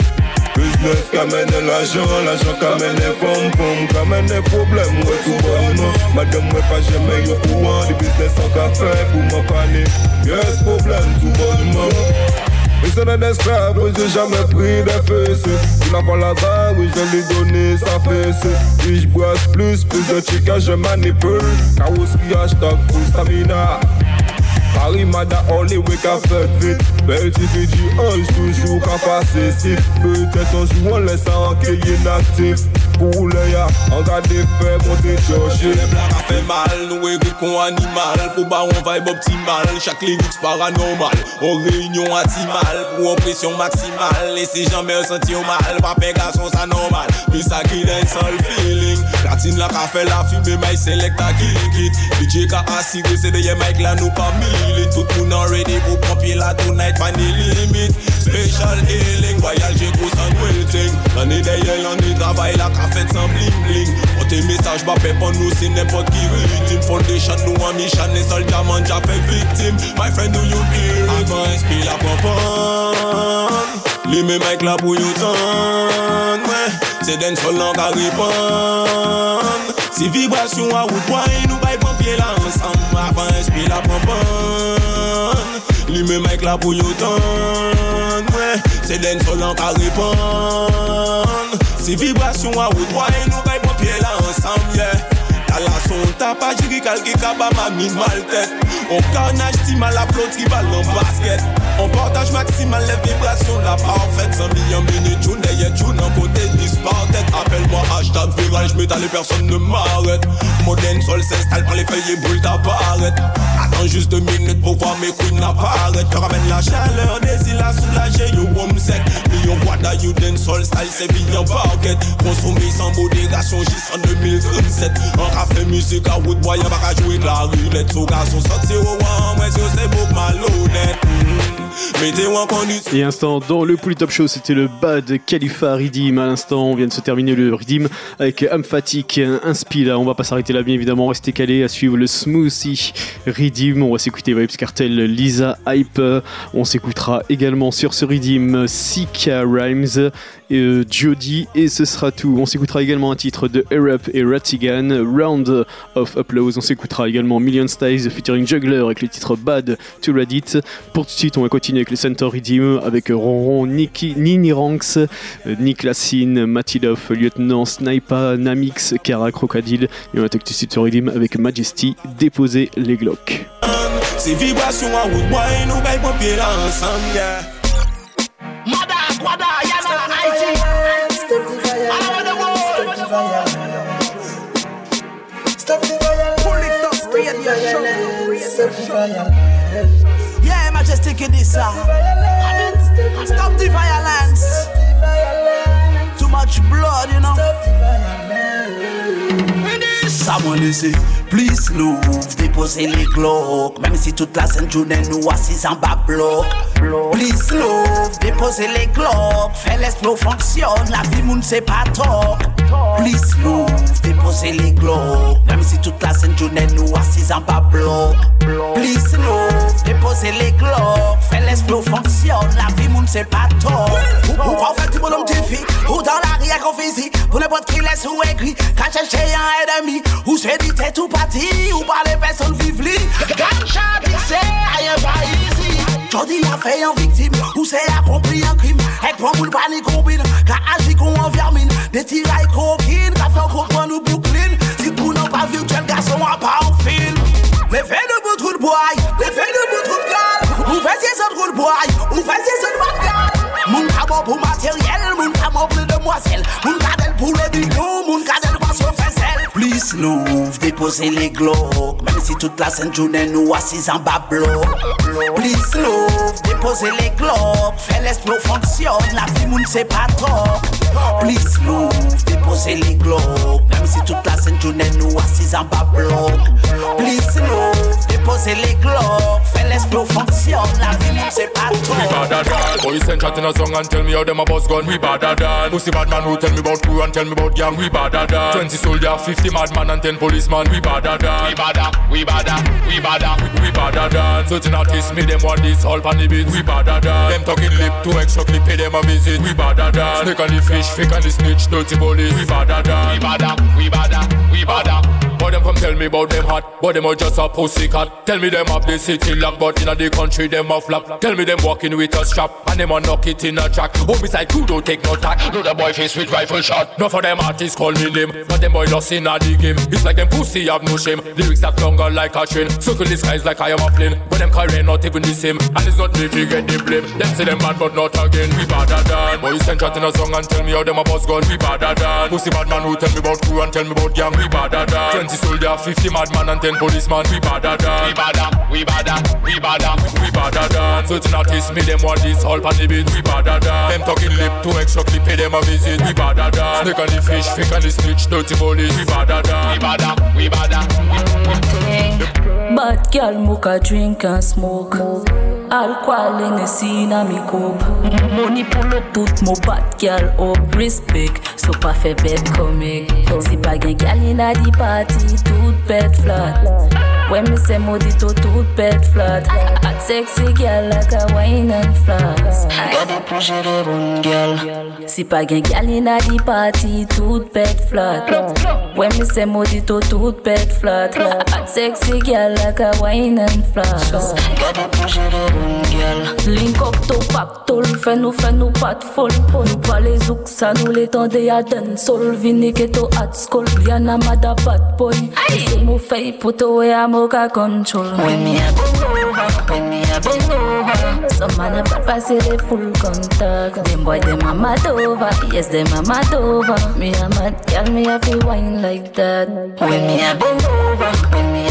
Business qui amène l'argent, l'argent qui amène femme, femme qui amène problème, ouais tout bonnement Madame, ouais pas jamais yo courant, du business en café pour m'en parler. Yes, problème tout bonnement mais c'est un oui j'ai jamais pris de fesses Il n'a pas la bague, oui je lui donné sa fesse Si je bois plus, plus de chicken je manipule. Kawoski hashtag full stamina Pari mada ole we ka fet vit Beti ki di anj toujou ka pase sif Petet anjou an lesa anke inaktif Pou le ya an gade fe monte choshe Le blan a fe mal, nou e gri kon animal. Pou ba an vibe optimal, chak liriks paranormal. An reynyon atimal, pou an presyon maksimal Lese janme an senti an mal, pa pe gason sa normal. Mi sa ki den sol feeling. Platine la ka fe la fume, may selekta ki likit DJ ka asige se deye mic la nou pa mi Ili tout moun an ready pou pompi la tonight. Pa ni limit Special healing, voyalje kousan wilting Nan ni deyel, nan ni travay la ka fet san bling bling. Pote mesaj ba pep an nou si nepot ki vitim Foundation nou an mission, ne solja manja pe victim My friend do you hear it? Akman espi la pompan Li me mic la pou you tan Se den sol nan ka ripan Si vibrasyon a ou pwany e nou bay pompye la ansam. Avan espi la pompon Li men mek la pou yo ton ouais, Se den solan pa repon Si vibrasyon a ou pwany e nou bay pompye la ansam yeah. La son tape à jiri calque kaba ma mine mal tête On carnage timal la plot tribal en basket On partage maximal les vibrations la parfaite 100 millions minutes June d'ailleurs June en côté disparaît Appelle-moi hashtag virage métal et personne ne m'arrête. Moderne sol s'installe par les feuilles et brûle ta barrette. Attends juste deux minutes pour voir mes queens apparaître. Je ramène la chaleur des îles à soulager, yo home set. Me yo wada you den sol style, c'est bien baguette. Consommé sans modération, j'y en 2037. Un condition. Et instant dans le Pouli Top Show, c'était le Bad Khalifa Redeem. À l'instant, on vient de se terminer le Redeem avec Amphatic. Là, on va pas s'arrêter là, bien évidemment. Restez calés à suivre le Smoothie Redeem. On va s'écouter Vibes Cartel, Lisa Hype. On s'écoutera également sur ce Redeem Sika Rhymes euh, Jody. Et ce sera tout. On s'écoutera également un titre de Europe et Ratigan, Round of Applause. On s'écoutera également Million Styles featuring Juggler avec le titre Bad to Reddit. Pour tout de suite, on va continuer avec les Center Redeem avec Ronron, Niki, Nini Ranks, euh, Nick Lassine, Matilov, Lieutenant, Sniper, Namix, Kara, Crocodile. Et on attaque tout de suite sur avec Majesty, déposer les Glocks. Yeah, majestic in this song. Stop the violence. Too much blood, you know. Someone dit Please love, déposez les glocks Même si toute la scène journée nous assis en bas bloc. Please love, déposez les glocks Fais l'esprit fonctionne, la vie moun c'est pas top. Please love, déposez les glocks Même si toute la scène journée nous assis en bas bloc. Please love, déposez les glocks Fais l'esprit fonctionne, la vie moun c'est pas top. Ou qu'on fait du bonhomme fille Ou dans la ria qu'on ici Pour n'importe qui laisse ou écrit. Quand chercher un ennemi Ou c'est dit t'es tout parti Ou les personnes vivent li. Gunshot ici, rien pas ici Jodi a fait un victime Ou c'est accompli un crime Et prend boule panique combine Qu'a agi qu'on en vermine. Des tirailles coquines Qu'a fait comprendre nous Brooklyn Si pour n'en pas virtuel garçon à pas au film. Les faits de bout boy Les faits de bout trou de gal. Ou ces autres trou boy Ou fait ces autres bad gal Moun ka bon pour matériel Moun ka pour demoiselle. Moun ka pour le bidon Moun ka del pas faisselle Polis louv, depose le glok Mèm si tout la sèn jounen nou asiz an ba blok Polis louv, depose le glok Fè l'esplou fonksyon, la fi moun se pa trok Please love, déposez les glocks Même si toute la scène journée nous assis en bas bloc. Please love, déposez les glocks Fais l'esprit fonctionne, la vie moun c'est pas We top badder than Boys send chat in a song and tell me how them a boss gun. We badder than. Pussy bad man who tell me about crew and tell me about gang? We badder than. 20 soldier, 50 madman and 10 policeman. We badder than. We badder, we badder, we badder. We badder than. Certain artists me them want this all pan the beat. We badder than. Them talking lip to extra clip pay them a visit. We badder than. Snake and the fish, fake and the snitch, dirty police We badder than We badder, we badder, we badder but them come tell me about them hot, but them are just a pussy cat. Tell me them have the city lock, but inna the country them a flap. Tell me them walking with a strap, and them a knock it in a track. Homicide crew don't take no tack. No the boy face with rifle shot. No for them artists call me name, but them boy lost in a the game. It's like them pussy have no shame. Lyrics that longer like a train. Circle the skies like I am a plane, but them carry not even the same. And it's not me you get the blame. Them say them bad, but not again. We badder than. Boys send chat in a song and tell me how them a boss gun. We badder than. Pussy bad man who tell me about crew and tell me about gang. We badder than. 20 soldier, 50 madman and 10 policeman. We badder than. We badder, we badder, we badder, we badder than. Certain artists me them want this all pan the beat. We badder than. Them talking lip to extra clip pay them a visit. We badder than. Snake and the fish, fake and the snitch, dirty police. We badder than. We badder, we badder. Bad girl mocha drink and smoke Alcohol in a me Money pull up tout mon bad girl up Respect, so pa fe bed comic Si pa gen gal in a di party Tout bed flat. When me say modito tout bed flat. Hot sexy girl like a wine and floss Gotta push it up on girl Si pa gen gal in a di party Tout bed flat. When me say modito tout bed flat. Hot sexy girl like a wine and floss Gotta push it up on girl Link up to pack tol Fè nou fè nou pat fol Nou pa les zouk sa nou le tende a den sol Vini ke to at skol Yana mada bad boy Se mou fey puto we a mo ka control When me a bend over When me a bend over. Some man a pass it they full contact. Them boy them a mad over, yes them a mad over. Me a mad girl, me a feel wine like that. When me a bend over, when me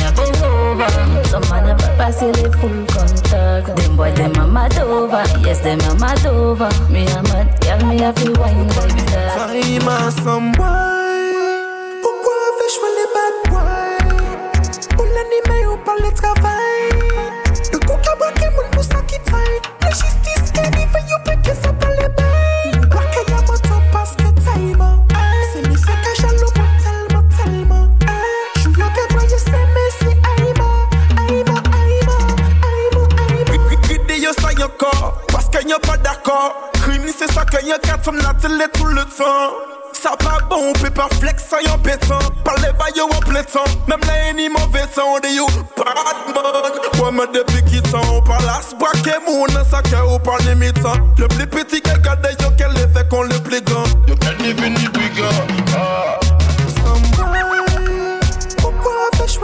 over. Some man a it they full contact. Them boy them a mad over, yes them a mad over. Me a mad girl, me a feel wine like that. Fais-moi some wine. Pourquoi fais-je les bad boys? Ou l'anime ou pas le travail? Le coca braqué, mon pouce à qui taille. La justice yon pas d'accord. Crime c'est ça que yon kat from la télé tout le temps. Ça pas bon, on peut pas flex ça yon pétant. Parlez pas yo en plein temps, même là ni mauvais temps de yo bad man. Ouais mais depuis qui temps, par là se braquer moun ça que ou par limitant. Le plus petit que garde yo quel effet qu'on le plus grand. Yo quel niveau ni brigand. Ah. Pourquoi fais-je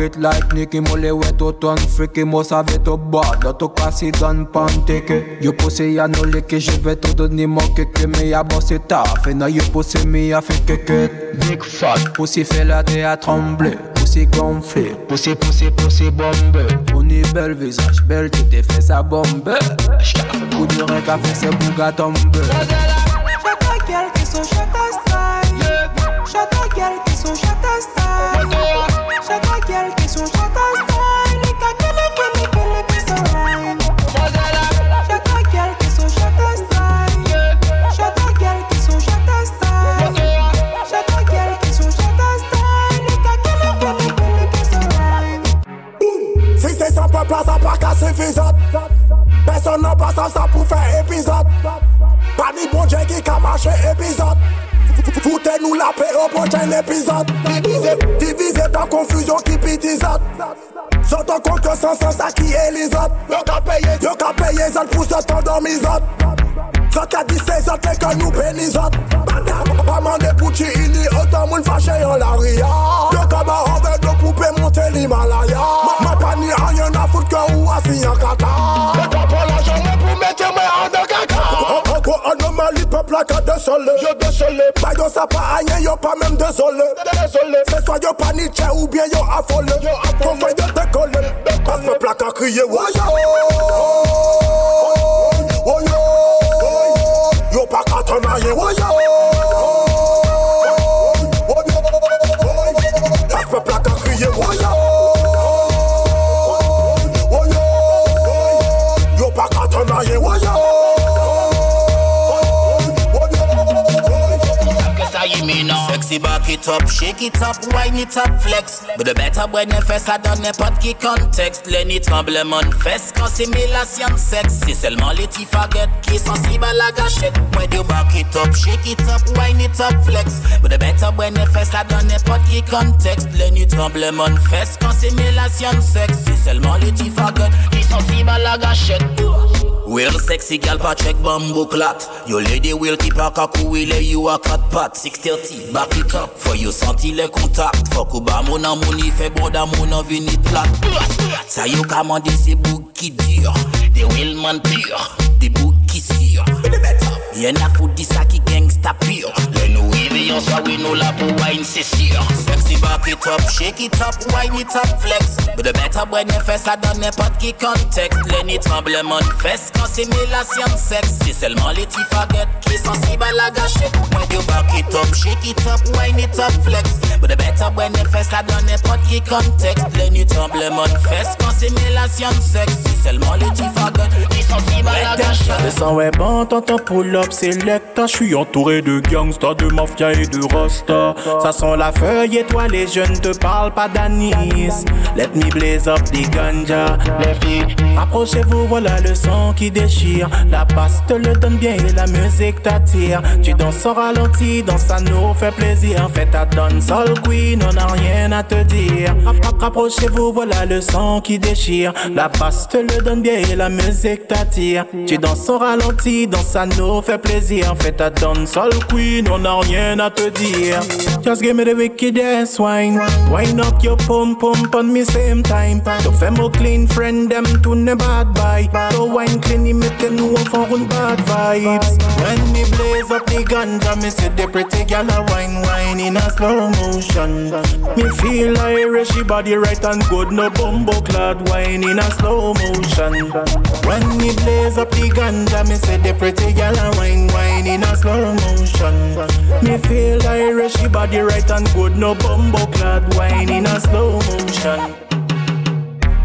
Pocket like Nicky Mole wetu ton freaky Mo savais to bad, to quasi don panteke Yo poussé ya no leke, je vais te donner mon keke Mais ya bossé ta, fait na yo poussé mi ya fait keke Big fat, poussé fait la terre à trembler Poussé gonflé, poussé poussé poussé bombe On est belle visage, belle tu t'es fait sa bombe Coup de rein qu'a fait ses bougas tomber. Shut ta gueule, qui sont shut ta style. Shut ta gueule, qui sont shut ta style. Personne n'a pas ça, pour faire épisode. Pas ni bon Dieu qui a marché épisode. Foutez-nous la paix au prochain épisode. Divisé, dans confusion qui pitisote. J'entends compte que sans sens ça qui est les autres. Yo qu'a payé, yo qu'a payé, ça pour se t'endormir Ça qu'a dit c'est ça, t'es que nous pénisote. Pas mandé pour Chili, autant moun fâché en l'aria. Yo qu'a ba avec nos poupées monter l'Himalaya. Ma pas ni rien à foutre que ou assis en caca. Y'a pas pour l'argent, mais pour mettre moi en de caca. Encore anomalie, peuple à cas désolé. Yo désolé. Pas yo ça pas rien, yo pas même désolé. Désolé. C'est soit yo pas Nietzsche ou bien yo affolé. Qu'on fait de peuple à qu'à crier, woyo. Woyo. Up, shake it up, wine it up, flex. But the better when you fesse à dans n'importe qui contexte Lenny tremblement fesse quand simulation sexe C'est seulement les petits faguettes qui sensibles à la When you back it up, shake it up, wine it up, flex. But the better when you fesse à dans n'importe qui contexte Lenny tremblement fesse quand simulation sexe C'est seulement les petits faguettes qui sensibles à la Real sexy gal pa check bamboo clat Yo lady will keep a kakou ile you a cut pat 630 back it up For you senti le contact Fok ou ba moun an moun i fe boda moun an vini plat Sa yo kamande se bouk ki dur De real man pur De bouk ki sur Yen a fout di sa ki gangsta pur Le nou we nou la pou wine sur Sexy back it up, shake it up, wind it up, flex. But the better when you fais ça dans n'importe qui contexte. Tremblement de quand simulation de sexe. C'est seulement les petits faguettes qui sont sensibles à la gâchette. When you back it up, shake it up, flex. But the better ça dans n'importe qui contexte. Tremblement de quand simulation de sexe. C'est seulement les petits faguettes qui sont sensibles à. Le sang bon, t'entends pull up, selecta. J'suis entouré de gangsta, de mafia et de rasta. Ça sent la feuille et toi les jeunes te parlent pas d'anis. Let me blaze up the ganja. Rapprochez-vous, voilà le son qui déchire. La basse te le donne bien et la musique t'attire. Tu danses au ralenti, dans ça nous fait plaisir. Fais ta donne sol queen, on n'a rien à te dire. Rapp- Rapprochez-vous, voilà le son qui déchire. La basse te le donne bien et la musique t'attire. Tu danses au ralenti, dans ça nous fait plaisir. Fais ta donne sol queen, on n'a rien à te dire. Just give me the wickedest wine. Wine up your pum pum on me same time. Fais mon clean friend, them to ne bad boy. To wine clean, me te nous for one bad vibes. When me blaze up the ganja, me see the pretty gal a wine wine in a slow motion. Me feel Irish, she body right and good, no bumbo clad wine in a slow motion. When me blaze up the ganja, me see the pretty gal a wine wine in a slow motion. Me feel Irish, she body right and good, no bumbo clad wine in a slow motion.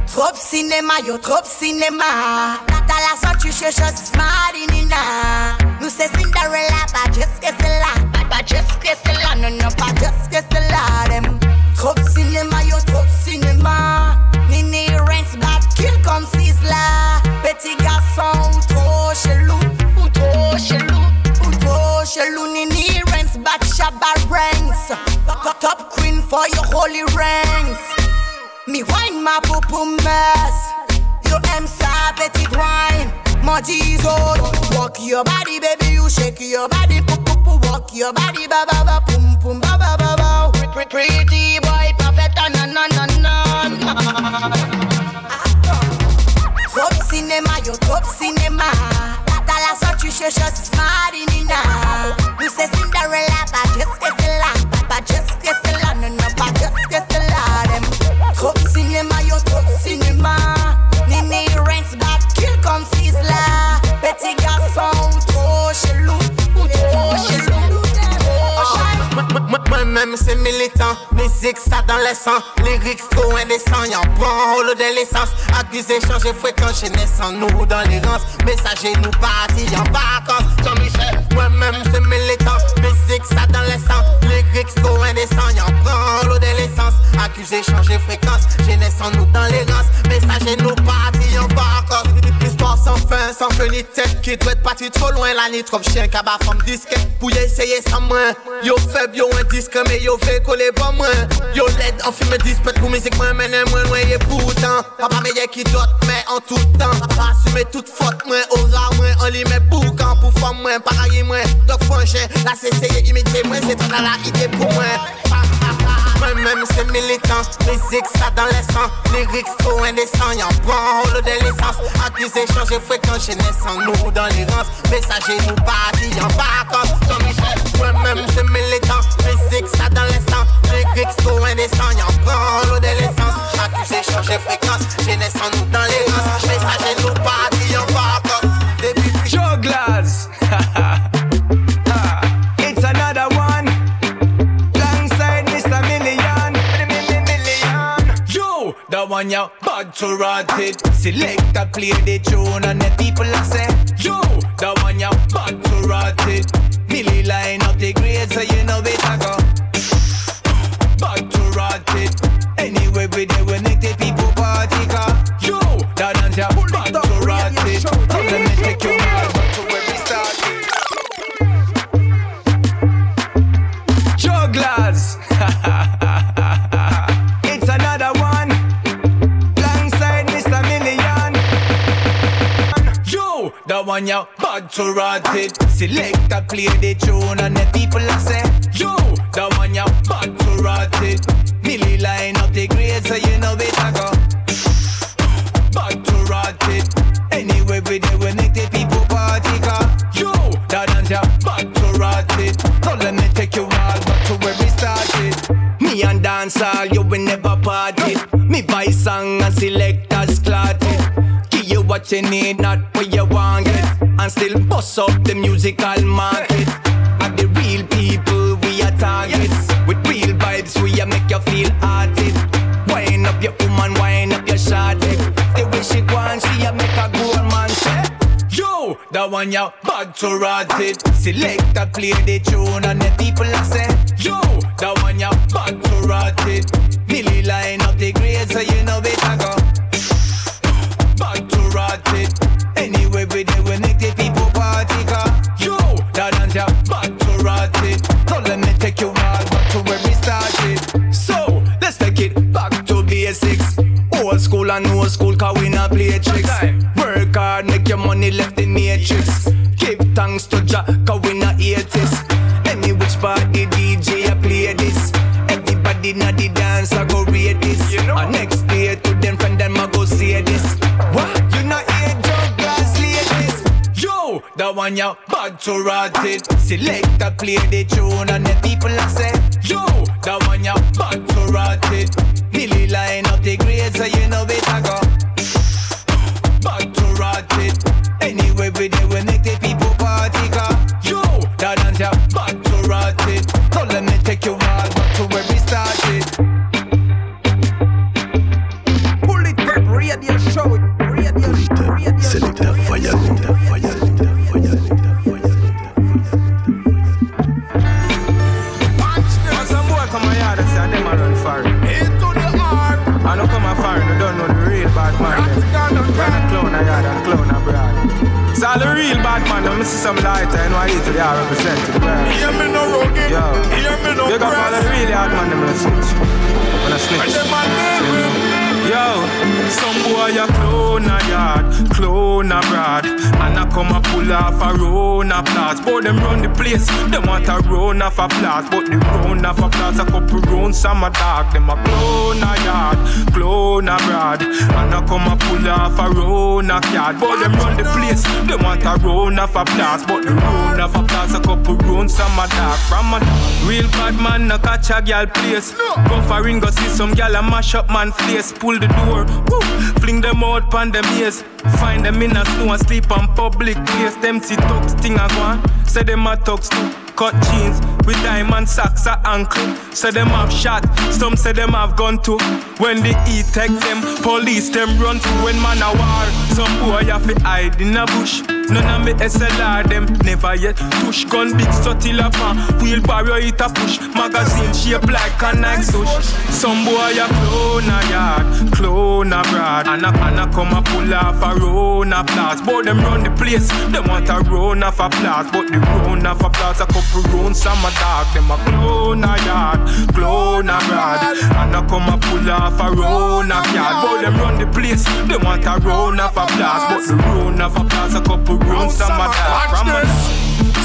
Trop cinéma, yo, trop cinéma. T'as la sortie, je cherche Smartinina. Nous c'est Cinderella, pas juste que c'est là. Pas, juste que c'est là, non, non, pas juste que c'est là. Dem. Trop cinéma, yo, trop cinéma. Nini Rents, bad kill comme Sizzla. Petit garçon, ou trop chelou. Ou trop chelou. Ou trop chelou. Ranks. Top, top queen for your holy ranks. Me wine ma poupou mess. Yo aime ça petite wine. Mon diesel Walk your body baby you shake your body. Pou pou pou Walk your body ba ba ba poum poum ba ba ba ba. Pretty, boy ah, na na na na Trop de cinéma yo trop de cinéma T'as la sortie cherche Smartinina Nous c'est Cinderella pas juste que c'est là Pas juste que c'est là non non pas juste que c'est là dem. Trop de cinéma, yo, trop de cinéma. Nini Rents back, kill comme Sizzla. Petit garçon, ou trop chelou. Ou trop chelou. Moi-même c'est militant, musique ça dans les sangs, lyrics trop indécents, y'en prend l'eau de l'essence, accusé changer fréquent, chez naissant nous dans les rances, messager nous partis en vacances, Comme Michel. Moi-même c'est militant, musique ça dans les sangs, Mexico indécent, y'en prend l'eau de l'essence. Accusé, changer fréquence, jeunesse en nous dans les rances. Message nous pas sans fin, sans fin ni tête, qui doit être parti trop loin, la ni trop chien, cabas femme disquette, pour y essayer sans moi, yo faible, yo un disque, mais yo fait coller pas moins. Yo l'aide en film dispute pour musique, moi mène moins loin et pourtant. Papa meilleur qui dote, mais en tout temps. Pas assumer toute faute, moi, aura moins, on lui met boucan pour femme moins, pareil moins. Donc franchement, là c'est essayer imiter moi, c'est dans la idée pour moi. Moi-même c'est militant, musique ça dans les sangs, lyrics trop indécents, y'en prend l'eau de l'essence, accusé changer fréquent, chez naissant nous dans les rances, messager nous partis en vacances, comme Michel. Moi-même c'est militant, musique ça dans les sangs, lyrics trop indécents, y'en prend l'eau de l'essence, accusé changer fréquence, chez naissant nous dans les rances, messager nous partis The one you bad to rot it. Select a play the tune and the people I say. Yo, the one you bad to rot it. Millie line up the grade so you know it I go. One you bad to rot it. Select a play the tune and the people I say. Yo, the one you bad to rot it. Millie line up the grade so you know I go. Bad to rot it. Anyway, we there we make the people party car. Yo, the dance ya bad to rot it. So let me take you all back to where we started. Me and dance all, you will never party. Me buy song and selectors clotted. What you need, not what you want it. And still bust up the musical market. And the real people we are targets. With real vibes, we are make you feel hearted. Wind up your woman, wind up your shawty. The way she go and she a make a grown man say. Yo, that one ya bad to rot it. Select a play the tune and the people a say. Yo, that one ya bad to rot it. Nearly line up the grade so you know it basics. Old school and new school, cause we not play tricks. Work hard, make your money left in matrix. Give thanks to Jah, cause we not atheists. Any which part the DJ I play this. Everybody na the dance, I go read this. You know. And next day to them friend them I go say this. What? You not hear drug glass ladies? Yo, that one ya bad to rot it. Select a play the tune and the people I say. Yo, that one ya bad to rot it. Line up the grade so you know it off applause But the run off applause a couple rounds some a dog From a real bad man no catch a gal place. Go for ring go see some gal a mash up man face. Pull the door, woo, fling them out pan them ears. Find them in a snow and sleep on public place. Them see thugs thing a go Say them a thugs too Cut jeans with diamond socks a ankle. Say them have shot, some say them have gun too When the heat take them, police them run to. When man a war, some boy have to hide in a bush None of me SLR them never yet push. Gun big till a pan Wheelbarrow it a push. Magazine shape like a Nike sush Some boy a clone a yard Clone abroad And a, and a come a pull off a run applause Boy them run the place Them want a run off applause But the run off applause A couple rounds some a dog. Them a clone a yard Clone abroad And a come a pull off a run a yard. Boy them run the place Them want a run off applause But the run off applause A couple rounds some a dog From a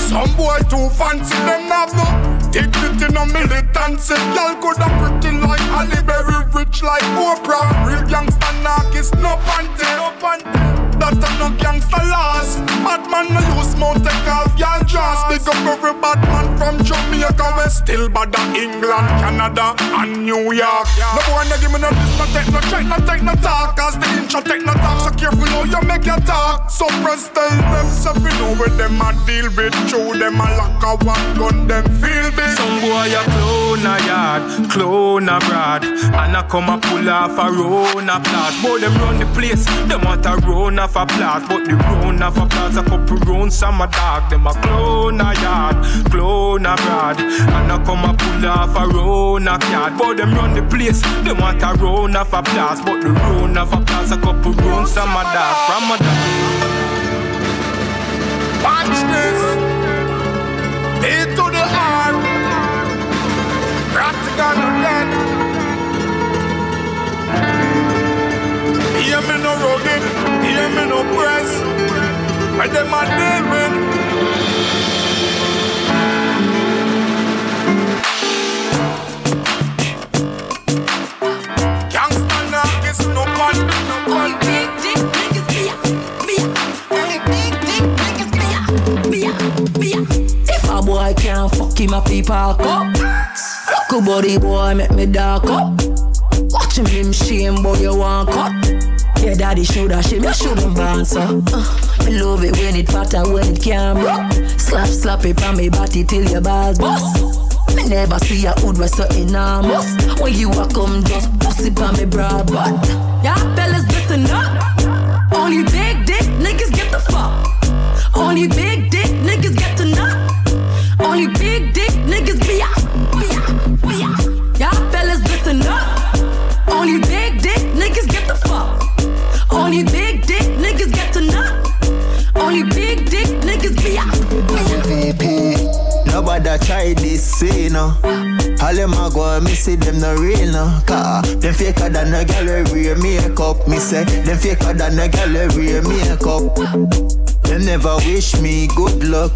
Some boy too fancy, them have no dignity, no militancy. Y'all coulda pretty like Halle Berry, rich like Oprah. Real gangsta knock is no panty, no panty. That a no gangsta loss. Bad man no use mount take off y'all jaws. Big up every bad man from Jamaica, we still bad England, Canada, and New York. No boy no give me no this, no take no check, no take no talk. Cause the intro take no talk, so careful how you make your talk. So press tell them, so we know where them a deal with. Show them a lock a one gun, them feel big. Some boy a clone a yard, clone abroad And I come a pull off a run applause But them run the place, them want a run off applause But the run off applause a couple rounds some a dog Them a clone a yard, clone abroad And I come a pull off a run a yard But them run the place, them want a run off applause But the run off applause a couple rounds some a dog From a dog Watch this. A to the R. Practical no dead. Hear me no rugged, me no press. Where them a deal with? Gangsta is no fun, no fun. Big dick niggas me, me, If a boy can't fuck him up, he. Look Little body boy make me dark up. Watching him shame, boy, you want cut. Yeah, daddy shoulda shame, you shouldn't answer. Uh, me love it when it fatter, when it can. Slap, slap it on me body till your balls bust. Me never see a hood with so enormous. When you a come, just pussy on me broad butt. Yeah, fellas, listen up. Only big dick niggas get the fuck. Only big dick niggas get to nut. Only big dick niggas be out. Try this, say no. All them a go, me see them no real no. Car them faker than a gallery makeup. Me say them faker than a gallery makeup. Them never wish me good luck.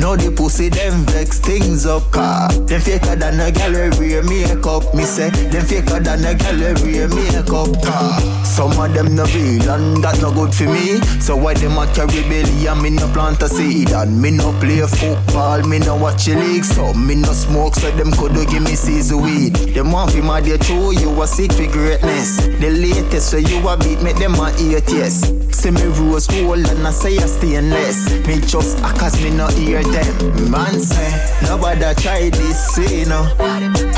Now the pussy them vex things up car Them faker than a gallery makeup Me say. Them faker than a gallery makeup car Some of them no real and that no good for me. So why them a carry belly and me no plant a seed? And me no play football, me no watch a league. So me no smoke so them could do give me season weed. Them want fi mad you true, you a seek for greatness. The latest so you a beat make them a eat yes See me rose gold and I say I stainless. Me just a cause me no hear them. Man say nobody try this say no.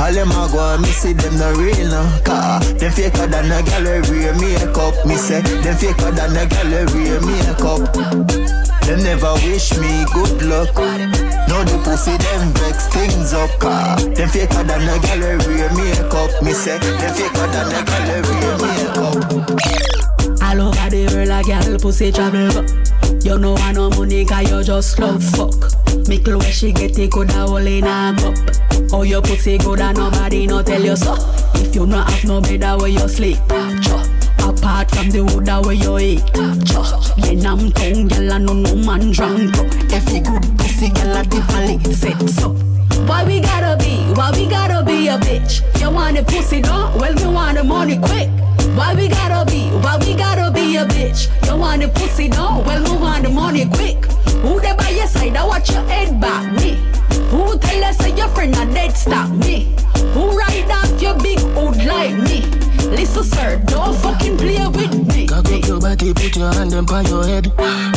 All them a go me see them no real no. Car them faker than a gallery makeup. Me say them faker than a gallery makeup. Them never wish me good luck. No the pussy them vex things up Car them faker than a gallery makeup. Me say them faker than a gallery makeup All over the world, a girl pussy travel up. You know I no money, cause you just love fuck. Mickle where she get it, coulda hole in a cup. Oh, your pussy good and nobody no tell you so. If you not have no bed, where you sleep. Apart from the wood that where you eat. Cha. Then I'm tongue, girl, I know no man drunk. You good pussy, girl, I definitely set so. Why we gotta be, why we gotta be a bitch? You want the pussy, no? Well, we want the money quick. Why we gotta be, why we gotta be a bitch? You want the pussy, no? Well, we want the money quick. Who there by your side? I watch your head back, me. Who tell us that your friend a dead stop, me? Who ride off your big old like me? Listen, sir, don't fucking play with me. Cock up your body, put your hand up on your head.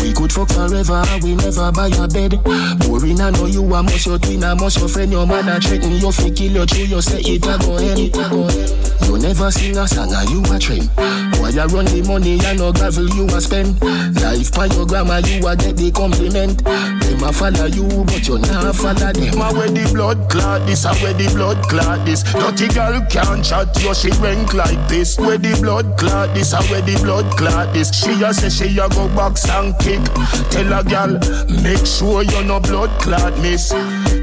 We could fuck forever, we never buy your bed. Boring, I know you a must your twin, I must your friend, your man a threaten you fi kill you through you say it a go ahead, it a go ahead. You never sing a song and you a trend. Why you run the money and no gravel you a spend? Life by your grandma you a get the compliment. Them a follow you but you not follow them. A where the blood clot this, a where the blood clot this. Dirty girl can't chat you, she rank like this. Where the blood clot this, a where the blood clot this. She a say she a go box and kick. Tell a gal, make sure you no blood clot miss.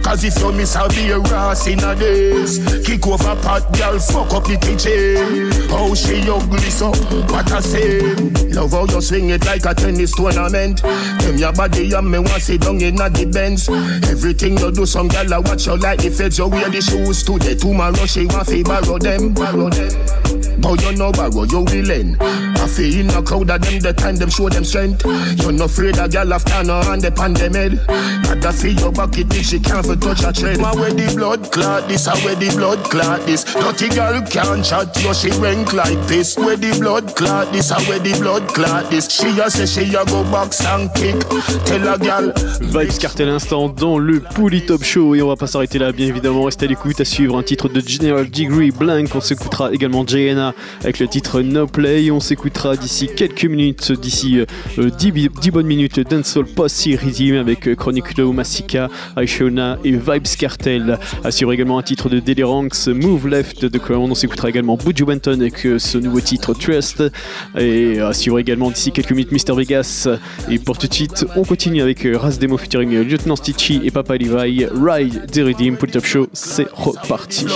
Cause if you miss, I'll be a ras in a days. Kick over pot, girl, fuck up the kitchen. How she ugly, so what I say. Love how you swing it like a tennis tournament. Them your body and me want sit down in a the Benz. Everything you do, some gal I watch you like the feds. You wear the shoes today, tomorrow she want fi borrow them, borrow them. But you know borrow, you willing. I feel in a crowd of them, the time them show them strength. You're not afraid a girl after no and the pan them head. Gotta feel your bucket if she can't for touch a tread. My where the blood clot this, I where the blood clot this? Dirty girl can't chat, you she rank like this. Where the blood clot this, I where the blood clot this? She a say she a go box and kick. Tell a girl. Vibes Cartel instant dans le Pouli Top Show et on va pas s'arrêter là bien évidemment restez à l'écoute à suivre un titre de General Degree Blank on s'écoutera également Avec le titre No Play. On s'écoutera d'ici quelques minutes d'ici euh, 10, 10 bonnes minutes Dancehall Posse Rhythm avec euh, Chronic Low Massika Aishona et Vibes Cartel. Suivre également un titre de Daily Ranks Move Left de Crown on s'écoutera également Buju Benton avec euh, ce nouveau titre Trust. Et suivre également d'ici quelques minutes Mr Vegas. Et pour tout de suite on continue avec euh, Raz Demo featuring euh, Lieutenant Stitchy et Papa Levi. Ride The Redeem pour le top show c'est reparti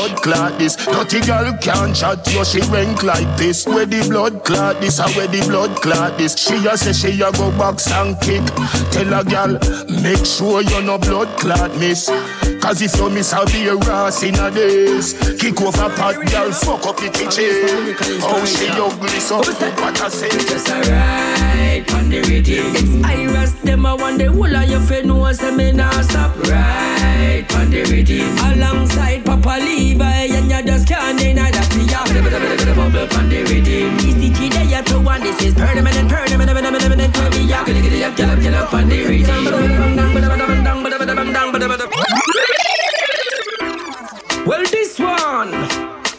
rank like this. Where the blood clot this, how where the blood clot this. She a say she a go box and kick. Tell a gal, make sure you no blood clot miss. Cause if you miss, I'll be a ras in a days. Kick off over pot, girl, fuck up the kitchen. Oh, she ugly, so what I say. Just alright, on the rhythm. It's Iris, them I want the whole of your friend know say me nah stop. Right, on the rhythm. Alongside Papa Levi, and you just can't deny that we are. Bit a bit a bubble on the rhythm. East the G, they are to one. This is permanent, permanent, permanent, permanent, permanent. We are gonna get it up, get up, get up on the rhythm. Well, this one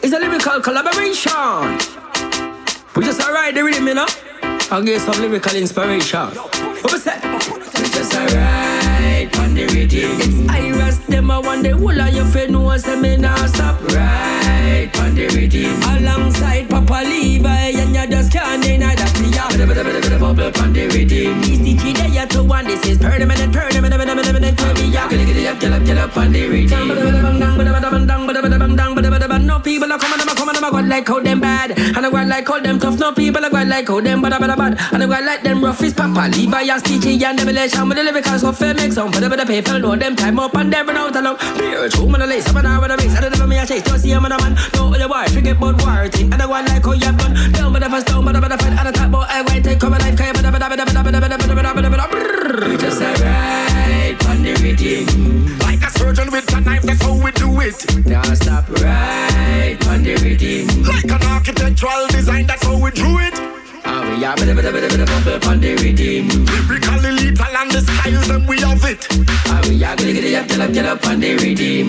is a lyrical collaboration. We just alright the rhythm, you know, and get some lyrical inspiration. What we say? We just alright on the rhythm. It's Iris, them I want the whole of your friend know say me nah stop. Right on the rhythm. Alongside Papa Levi, and you just can't deny that we are. A a a a bubble on the rhythm. The G, they are to one. This is permanent, permanent, permanent, permanent. We are gonna get it up, get up, get up on the rhythm. No people are coming, I'm coming, I'm going like how them bad. And I go like how them tough. No people are going like how them bad, bad, bad. And I go like them rough is papa. Levi and Stitchie and Devilation with the lyrical so fair make some. A paper, know them time up and them out along. Beer, two man a lace, and I with a mix. Don't know me a chase, don't see him on a man. No other boy, forget about war thing. And I go like how you have done. Down with the first down, but I better fight. And I talk about I wait, take cover life, kaya, but I better, better, better, better, better, better, better, better, Just alright on the rhythm. Like a surgeon with a knife, that's how we do it. Now stop right on the rhythm. Like an architectural design, that's how we drew it. Ah, we are bit a bit a bit a bit a bump on the rhythm. Lyrically lethal and the styles, and we have it. Ah, we are gonna get it up, get up, get up on the rhythm.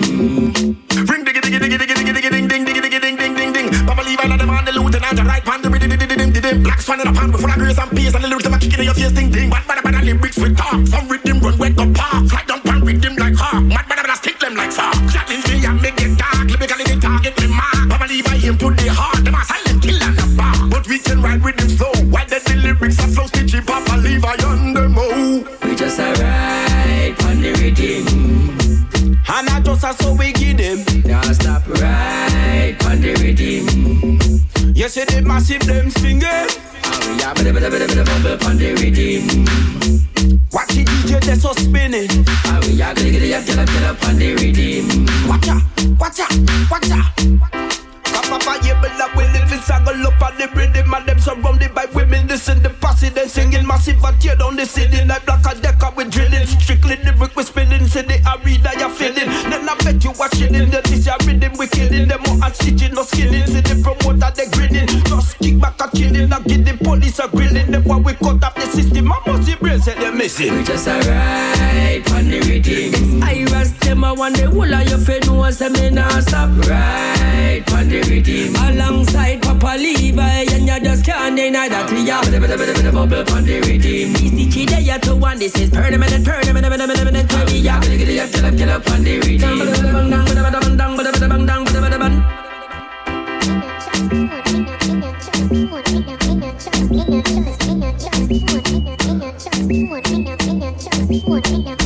Ring diggy diggy diggy diggy diggy diggy ding diggy diggy ding ding ding ding. Papa Levi and them on the lieutenant, the right pan the ring diggy diggy ding. Black swan in a pan with full of grace and peace, and the lyrics them a kicking in your face, ding ding. Bad bad bad lyrics with talk. Some rhythm run wet up park. Fly down pan rhythm like hawk. Mad bad bad stick them like far. Challenge me and make it dark. Lyrically they target me mark. Papa Levi him to the heart. Them a But we can ride with them slow. Why the the lyrics are flow stitchie? Papa Levi on them oh. We just alright on the rhythm. And I just a so we give them. Now stop right on the rhythm. You see the massive them singing. Ah, a a a bit a bump on the rhythm. Watch the DJ that's so spinning. Ah, we are gonna get it up, get up, get up on the rhythm. Watch out, watch out, watch out. But like we live in Sagal up on the rhythm and them surrounded by women. Listen the posse, then singing massive and tear down the ceiling like black and decker with drilling. Strictly brick we spinning, say the arena you're feeling. Then I bet you watching in the this your rhythm we killing them all and stitching no skilling. See the promoter they grinning, just kick back a killing and give the police a grilling. Them why we cut off the system, I must brain say they're missing. We just alright on the rhythm over one the whole of your face know say me nah stop right on the redeem. Alongside Papa Levi and you just can't deny that we are bubble on the rhythm. This the key that you to one. This is permanent, permanent, permanent, permanent. We are gonna get up, get up, get up on the rhythm. Just be one, be now, be now, just be one, be now.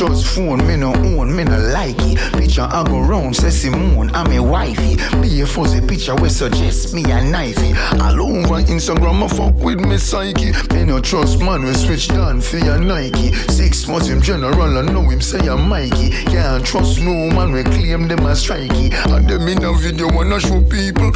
Trust phone, me no own, me no like it. Picture I go round, say Simone, I'm a wifey. Be a fuzzy picture we suggest me a knifey. All over Instagram, I fuck with me psyche. Me no trust man, we switch down for your Nike. Six months him general, I know him say I'm Mikey. Can't trust no man, we claim them as strikey. And them in a video wanna show people.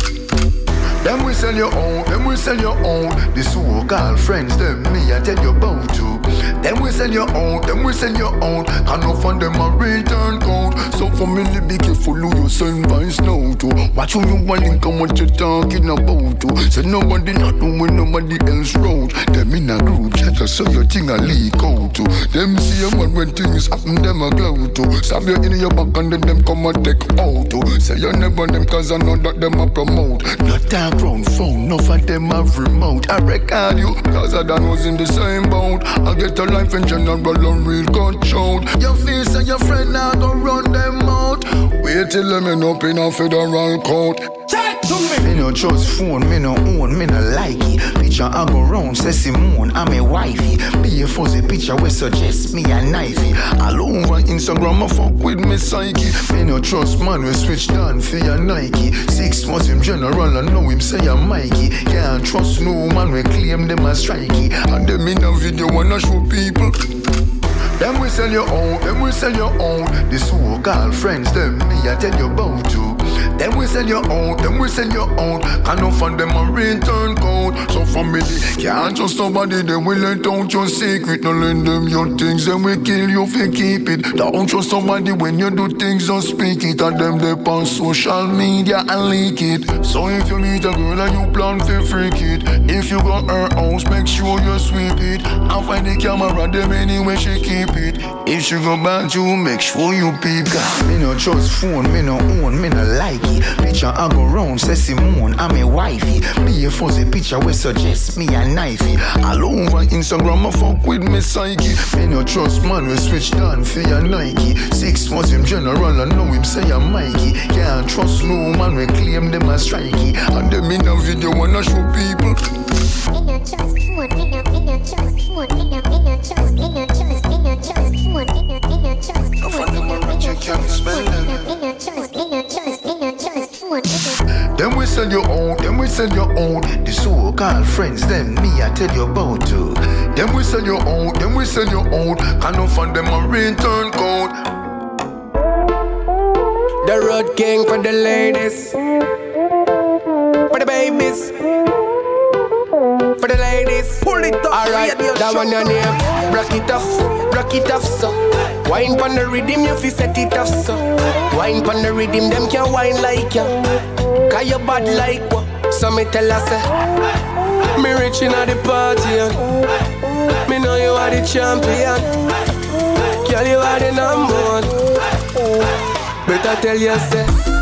Them we sell your own, them we sell your own. The so-called friends, them me I tell you about to. Them your own, them we sell your own. Can no fund them a return code. So family be careful who you send vice now to. Watch who you want link what you talking about to. Say nobody not doing nobody else road. Them in a group chat so your thing a leak out to. Them see a man when things happen, them a glow to. Stab you in your back and then them come and take out to. Say you never them cause I know that them a promote. Not that ground phone, no of them a remote. I record you, cause I done was in the same boat. I get a life in general and real control. Your face and your friend now go run them out. Wait till them end up in a federal court. Check. to me. Me no trust phone, me no own, me no like it. Picture I go round, say Simone, I'm a wifey. Be a fuzzy picture we suggest me a knifey. All over Instagram, I fuck with me psyche. Me no trust man, we switch down for your Nike. Six months him general, I know him say I'm Mikey. Can't trust no man, we claim them as strikey. And them in a video wanna show people. Them we sell your own, them we sell your own. The so-called friends, them me I tell you about too. Them we sell your own, them we sell your own. Can no them a return code. So family can't trust somebody, them we let out your secret. No lend them your things, then we kill you if you keep it. Don't trust somebody when you do things, don't speak it. And them they on social media and leak it. So if you meet a girl and you plan to freak it, if you got her house, make sure you sweep it. And find the camera, them anywhere she keep it. If she go back you, make sure you peep. Me no trust phone, me no own, me no like it. Picture I go round, say Simone, I'm a wifey. Be a fuzzy picture we suggest me a knifey. All over Instagram, I fuck with me psyche. Me no trust man, we switch down for your Nike. Six months him general, I know him say I'm Mikey. Can't trust no man, we claim them as strikey. And them in a video wanna show people. Me no trust phone, me no, me no trust phone, me no, me no trust, me no trust, me no trust phone, me no, me no trust phone, me no, me no trust me no, me no trust, me no trust, me no trust phone. We sell your own, them we sell your own. The so-called friends, them me I tell you about too. Them we sell your own, them we sell your own. Can no find them a return code. The road king for the ladies, for the babies, for the ladies. Pull it up, alright. That one your name. Rock it off, rock it off, so. Wine pon the rhythm, you fi set it off, so. Wine pon the rhythm, them can't wine like ya. Cause you bad like what? So me tell her say, me rich inna the party, and me know you are the champion. Girl, you are the number one. Better tell you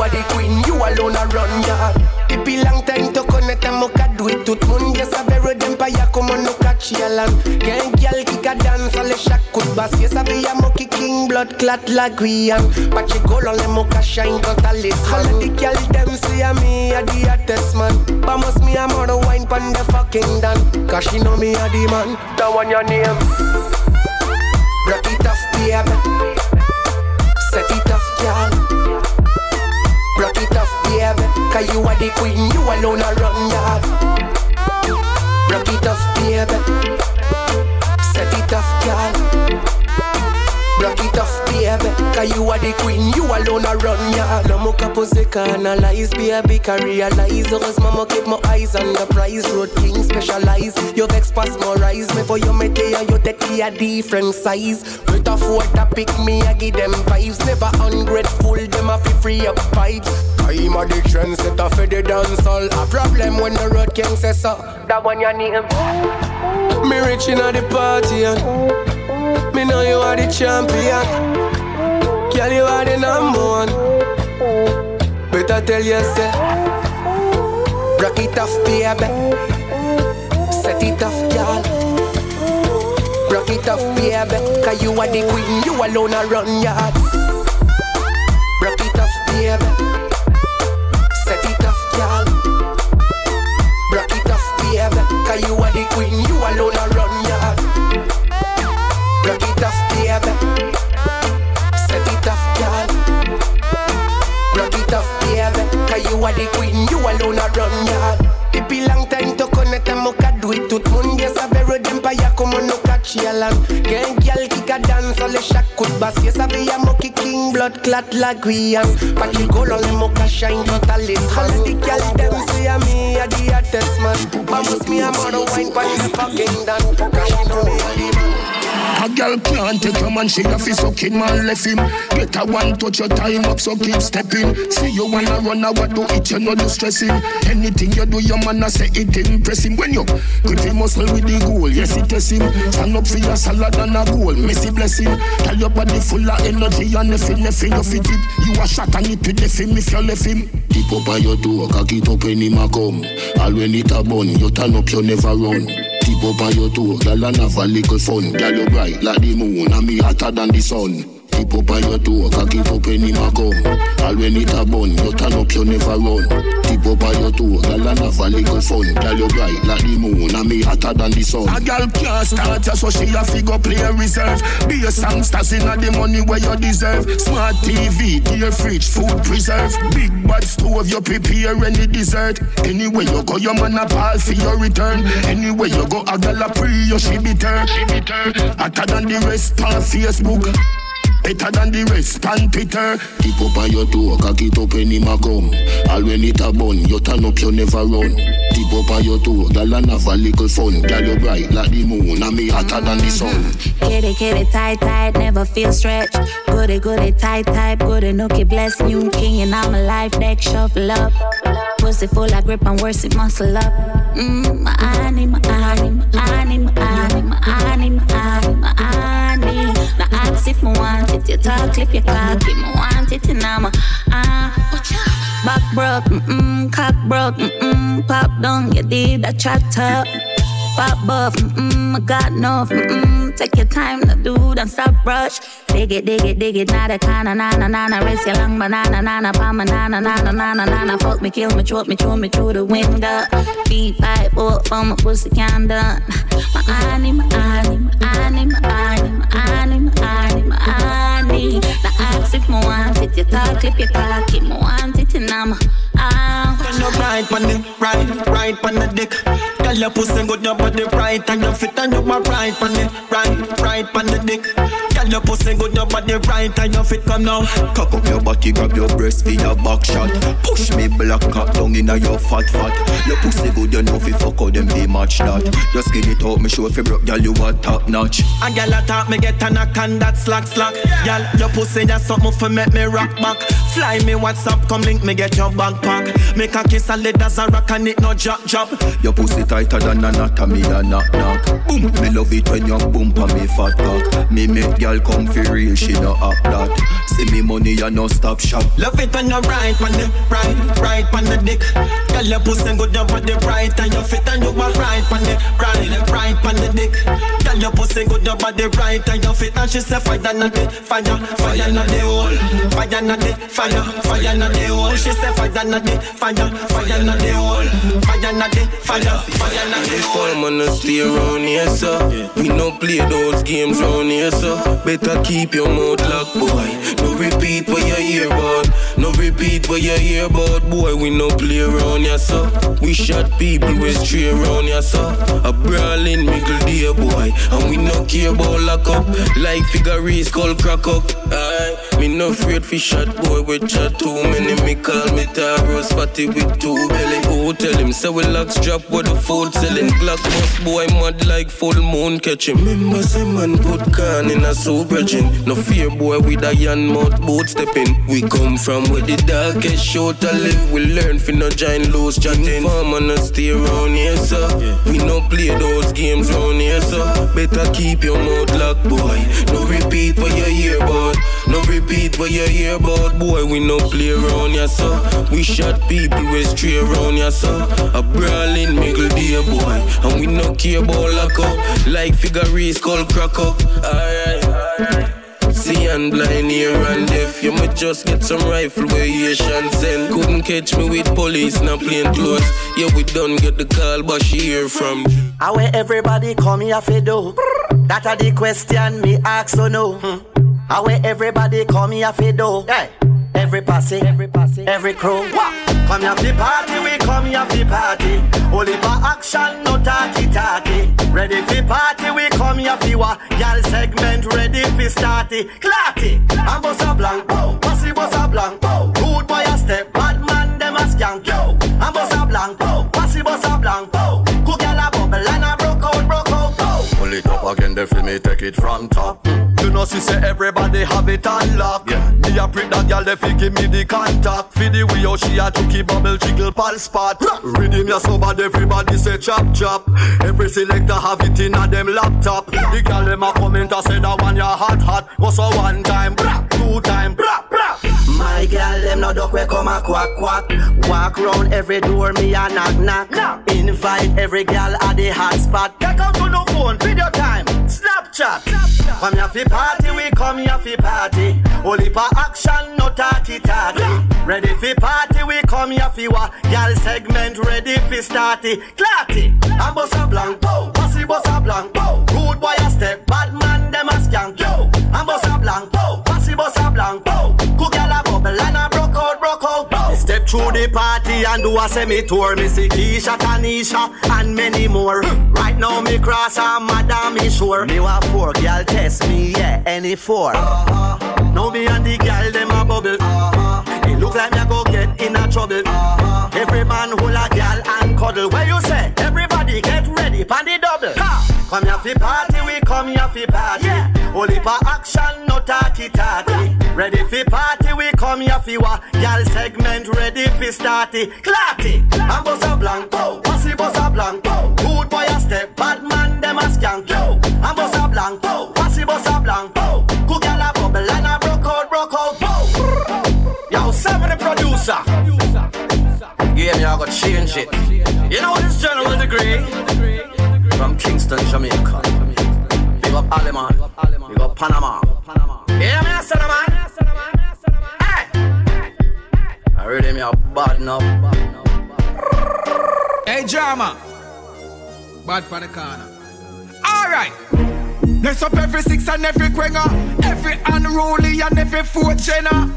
are the queen, you alone a run. It be long time to connect and mocha do it tout moun Yes, a vero dem pa ya como no catch yalan Gen gyal kick a dance, all the shack could bass Yes, a be a monkey king, blood clot like we am. Pache goal on the mocha shine totally All of the gyal dem see a me a the hottest man. Vamos me a mother wine pon the fucking dan. Cause she know me a the man. That one your name. Rock it off, baby. Set it off, girl Rock it off, baby. Cause you are the queen, you alone a run yard Rock it off, baby. Set it off, girl. Rock it off, baby. Cause you are the queen, you alone a run yard No more pose canalize, baby. Can realize oh, Heureusement, moi keep my eyes on the prize Road king specialize. You vex pass more rise Me. For your me tell you, you take me a different size. With a four to pick me, I give them vibes. Never ungrateful, them a fi free up vibes. I'm a the trendsetter for the dancehall A problem when the road king says so That one your name Me rich inna the party and Me know you are the champion. Girl you are the number one. Better tell you say Rock it off baby. Set it off girl Rock it off baby. Cause you are the queen You alone a run yard. Rock it off baby. Set it off, girl. Rock it off, baby. Cause you are the queen, you alone a you are the queen, you alone a run yard. It be long time to connect and mocha do it tout moun Yes, a vero dem pa ya como no catch yalan Gen gyal kick a dance, all the shack could bass Yes, a be a monkey king, blood clot like Pack it gold on the mocha shine totally All the gyal dem say a me a the hottest man. Vamos me a mother wine pan the fucking dan me a the A girl can't take your man, she a fi sucking man left him. A one touch your time up, so keep stepping. See you wanna run, I what do it, you know do stressing. Anything you do, your man a say it impress him. When you grip him muscle with the goal, yes it test him. Stand up for your salad and a goal, messy blessing. Tell your body full of energy and nothing, nothing you fit it. You a shot and it with the film if you left him. Tip up on your door, cock it up when him a come. All when it a bun, you turn up, you never run. Tip up on your toe, girl and have a little fun. Girl you bright like the moon, and me hotter than the sun. Tip up on your toe, cock it up him come. All when it a bun, you turn up, you never run. Tip up on your toe, girl and have a little fun. Girl you bright like the moon, and me hotter than the sun. A girl can't start ya, so she a figure play reserve. Be a songsters inna the money where you deserve. Smart TV, dear fridge, food preserve. Big bad stove, you prepare any dessert. Anywhere you go, your man a pal for your return. Anywhere you go, a girl a pre, you she bitter. She bitter. Hotter than the rest on Facebook. Better than the rest, pan Peter. Keep up on your toe, cock it up when him a come. All when it a bun, you turn up, you never run. Keep up on your toe, girl and have a little fun. Girl you bright like the moon, and me hotter than the sun. Kitty, kitty, tight, tight, never feel stretched. Goody, goody, tight, tight, goody, nookie, bless new king, and I'm a life deck, shuffle up. Pussy full of grip and worse, it muscle up. Mmm, my honey, my honey, my honey, my If me want it, you talk, clip your cock, if me want it, and I'm a, ah. Back broke, mm-mm, cock broke, mm-mm, pop down, you did a chat up. Pop buff, mm-mm, I got enough, mm-mm. Take your time to do, don't stop rush. Dig it, dig it, dig it, nada, kana, nana, nana. Rest your long banana, nana, palm, nana, nana, nana, nana. Fuck me, kill me, choke me, chew me through the window. Feet fight, foot for my pussy can't done. My honey, my honey, my honey, my honey, my honey, my honey, my Now ask if me want it, you talk, clip your cock, if me want it, I'm a, ah. Turn your right on the right, right on the dick. Girl, your pussy good, your body right, and your fit and you are right on the right, right on the dick. Girl, your pussy good, your body right, and your fit come now. Cock up your body, grab your breast for your back shot. Push me black cock down inna your fat fat. Your pussy good, you know fi fuck how them be match that. Just skin it out, me show fi broke, girl you a top notch. A girl a talk, me get a knock and that slack slack. Girl, your pussy just something for make me rock back. Fly me WhatsApp, come link me get your backpack. Make a kiss a lead as a rock and it no drop drop. Your pussy tighter than anatomy a knock knock. Boom, me love it when you bump on me fat cock. Me make girl come fi real, she no act that. See me money and no stop shop. Love it when you right on the right, right on the dick. Girl, your pussy good, your body right and your fit and you are right on the right, right on the dick. Girl, your pussy good, your body right and your fit and she say fire na the fire, fire na the hole, fire na the fire, fire na the hole. She say fire na the fire, fire na the hole, oh, fire na the fire, fire na the hole. Fun man, stay around here, sir. We no play those games round here, sir. Better keep your mouth locked, boy. No repeat what you hear about. No repeat what you hear about, boy. We no play around here, sir. We shot people with stray around here, sir. A brawling middle dear boy, and we no care about lock up. Like figure skull crack up. Aye, me no afraid fi shot boy with chat too many. Me call me Taros fatty with two belly. Oh, tell him say we locks drop with the food selling. Glock boss boy mad like full moon catch him. Remember say man put can in a super gin. No fear boy with a yan mouth boot stepping. We come from where the darkest short to live. We learn fi no giant loose chatting. Farm and no stay around here, sir. We no play those games round here, sir. Better keep your mouth locked, boy. No repeat what you hear about. No repeat what you hear about, boy. We no play around here, sir. We shot people with stray around here, sir. A brawling middle dear boy, and we no care about lock up. Like figure called crack up. Alright, alright. See and blind here and deaf. You might just get some rifle where you shan't send. Couldn't catch me with police, not plain clothes. Yeah, we done get the call, but she hear from. How where everybody come here for do? That are the question me ask so no. Hmm. How where everybody call me for do? Hey. Every passing, every passing, every crew. What? Come here for party, we come here for party. Only for action, no talky talky. Ready for party, we come here for what? Y'all segment ready for starty. Clarty, I'm boss a blank, bow. Pussy boss a blank, bow. Good boy a step, bad man them a skank, yo. I'm boss a blank, bow. Pussy boss a blank, bow. Good girl a bubble and a broke out, broke out, bow. Pull it up again, they feel me take it from top. Know, see, say everybody have it unlocked. Yeah. Me a prick that girl, they fi give me the contact. For the way how she a chucky bubble jiggle pal spot. Rhythm ya so bad, everybody say chop chop. Every selector have it in a them laptop. The girl them a comment and say that one ya hot hot. Go so one time, two time, bra bra. My girl, them no duck we come a quack quack. Walk round every door, me a knock knock. No. Invite every girl at the hot spot. Take out to no phone, video time, Snapchat. Snapchat. Come here fi party, we come here fi party. Only for action, no talky talky. Ready fi party, we come here fi wa. Girl segment ready fi starty. Clarty, I'm a blank, bow. Bossy boss a blank, bow. Rude boy a step, bad man them a skank, yo. Step through the party and do a semi tour. Me see Keisha, Tanisha, and many more. Right now me cross a madam me sure. Me want four, girl test me, yeah, any 4 uh-huh. Now me and the girl them a bubble. Uh-huh. It look like me a go get in a trouble. Uh-huh. Every man hold a girl and cuddle. Where you say? Everybody get ready, pan the double. Ha! Come here fi party, come here fi party. Yeah. Only for action, no talky talky. Ready fi party, we come here fi wa. Girl segment ready fi starty. Clarty, I'm boss a blanco, bossy boss a blanco. Good boy a step, bad man them a skank yo. I'm boss a blanco, bossy boss a blanco. Good girl a bubble and a broke out, broke out. Bow. Yo, seven the producer. Game you go change it. You know this general degree from Kingston, Jamaica. Up Aleman, big up Panama. Yeah, me a son of man. Hey, I read him a bad enough. Hey, drama. Bad for the corner. All right. Next up every six and every quenga. Every unruly and every fourth jenna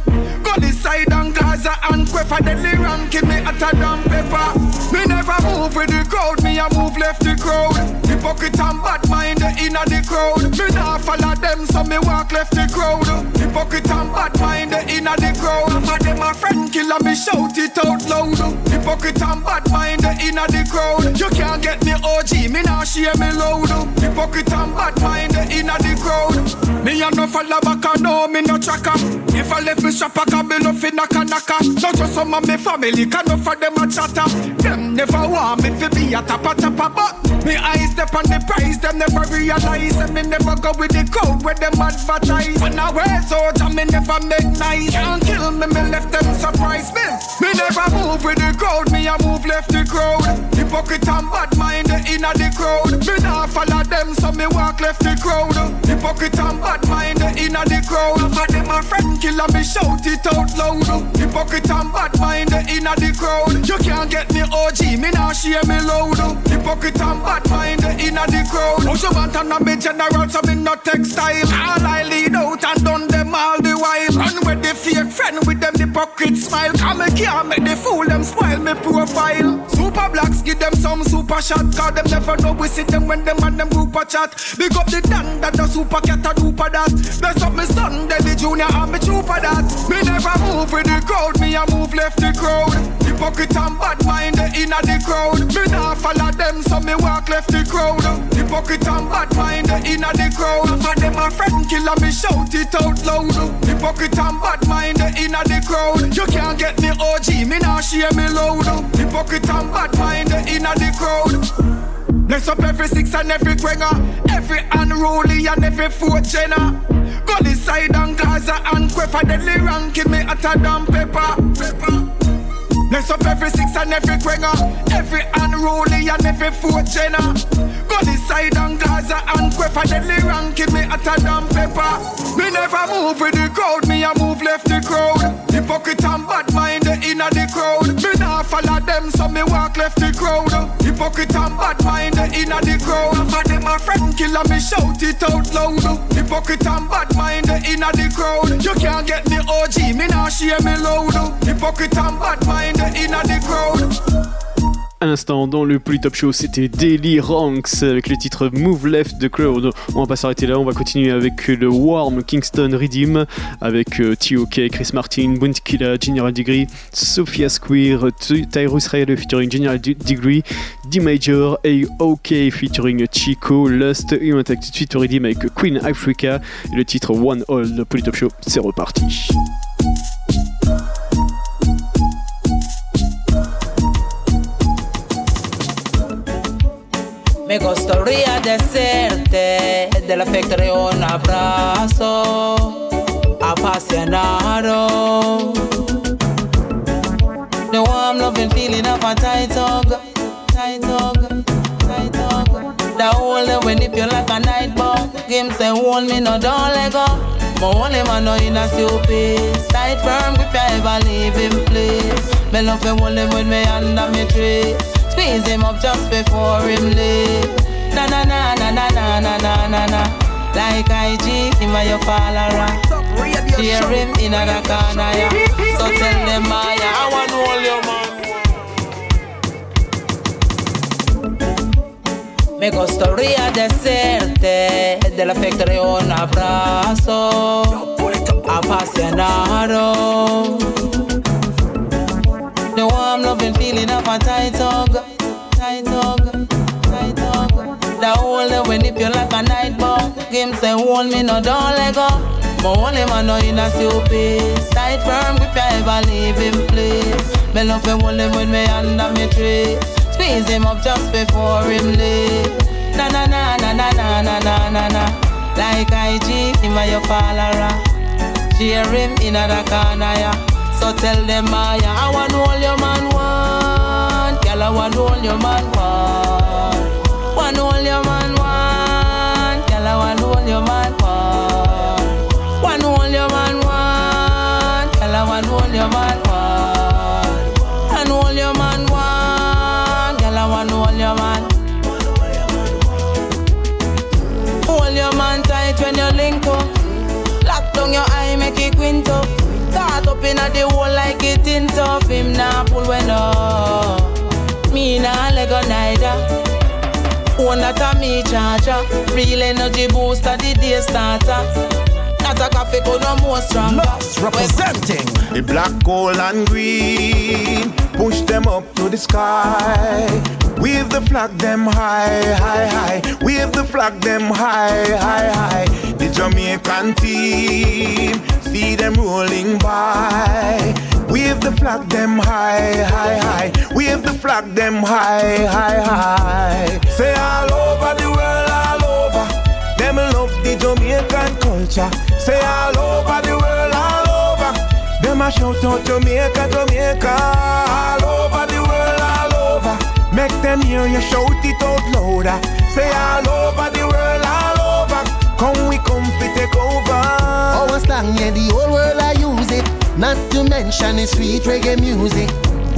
this side and Gaza and Queffa Deadly ranking me a damn pepper. Me never move with the crowd, me a move left the crowd. Hypocrite and bad mind inna the crowd. Me nah follow them so me walk left the crowd. Hypocrite and bad mind inna the crowd. For them a friend killer me shout it out loud. Hypocrite and bad mind inna the crowd. You can't get me OG, me nah share me loud Hypocrite and bad mind inna the crowd. Me a no follow back, I know me no tracker. If I left me shop, I can be no fi knocka knocka. Not just some of me family, can no for them a chatter. Them never want me fi be a tappa tappa, but me eyes step on the price. Them never realize, and me never go with the crowd where them advertise. When I wear soldier, me never make nice. Can't kill me, me left them surprise me. Me never move with the crowd, me a move left the crowd. Hypocrite and bad mind the inna the crowd. Me nah follow them, so me walk left the crowd. Hypocrite and bad mind eh, inna the crowd. For them a friend killer, me shout it out loud. Hypocrite and bad mind eh, inna the crowd. You can't get me OG, me nah share me loud. Hypocrite and bad mind eh, inna the crowd. How you want to me general, so me not textile. All I lead out and done them all the while. Run with the fake friend with them hypocrite smile. Come me can't make the fool them spoil me profile. Super blacks give them some super shot. Cause them never know we see them when them and them group a chat. Big up the dan that the super cat a duper that. Bless up me son, Daddy Junior and me trooper that. Me never move with the crowd, me a move left the crowd. Hypocrite and bad mind inna the crowd. Me nah follow them, so me walk left the crowd. Hypocrite and bad mind inna the crowd. For them a friend killer, me shout it out loud. Hypocrite and bad mind inna the crowd. You can't get me OG, me nah share me loud. Hypocrite and bad mind inna the crowd. Next up every six and every quenga Every unruly and every fourth jenna this side and Gaza and Queffa Deadly ranking me a damn pepper, pepper. Next up every six and every quenga Every unruly and every fourth jenna this side and Gaza and Queffa Deadly ranking me a damn pepper. Me never move with the crowd, me a move left the crowd. Hypocrite and bad mind inna the crowd. Me nah follow them so me walk left the crowd Hypocrite and bad mind. Inna the crowd For them a friend. Killer me shout it out loud. Hypocrite and bad mind. Inna the crowd You can't get me OG, me nah share me loud Hypocrite and bad mind. Inna the crowd À l'instant, dans le plus top show, c'était Daily Ranks avec le titre Move Left the Crowd. On va pas s'arrêter là, on va continuer avec le Warm Kingston Redeem avec euh, TOK, Chris Martin, Bounty Killa, General Degree, Sophia Square, Tyrus Riley featuring General Degree, D Major, OK featuring Chico, Lust, et on attaque tout de suite Redeem avec Queen Africa et le titre One All. Le plus top show, c'est reparti. Me gustaría decirte del afecto un abrazo apasionado. The warm loving feeling of a tight hug, tight hug, tight hug. The hold them when if you like a night bug. Him say hold me no don't let go. My only man know in a stupid Tight firm if you ever leave him place Me love him hold him with me under me tree Squeeze him up just before him leave. Na na na na na na na na na na. Like IG, him and your follower. Cheer him in a corner, yeah. So tell them, Maya, I want hold your man. Me gustaría decirte del afecto de un abrazo apasionado. The warm loving feeling of a tight hug, tight hug, tight hug. The hold them when if you like a night bug. Him say hold me no don't let go. My only man know in a stupid Tight firm if you ever leave him place. Me love him hold him with me under me tree. Squeeze him up just before him leave. Na na na na na na na na na. Like IG, him and your follower. Cheer ah. him in a corner, yeah. So tell them, Maya, I want all your man want. Girl, I want all your man want. Caught up in a the hole like it in tough. Him nah pull when up. Me nah let go neither. Own that a me charger. Real energy booster, the day starter. Not a coffee, no more stronger. Lost representing the black, gold, and green. Push them up to the sky. Wave the flag them high, high, high. Wave the flag them high, high, high. The Jamaican team, see them rolling by. Wave the flag them high, high, high. Wave the flag them high, high, high. Say all over the world, all over. Them love the Jamaican culture. Say all over the world, all over. Them a shout out Jamaica, Jamaica. All over the world, all over. Make them hear you shout it out louder. Say all over the world, all over. Come we come fi take over. Our slang, yeah, the whole world I use it. Not to mention the sweet reggae music.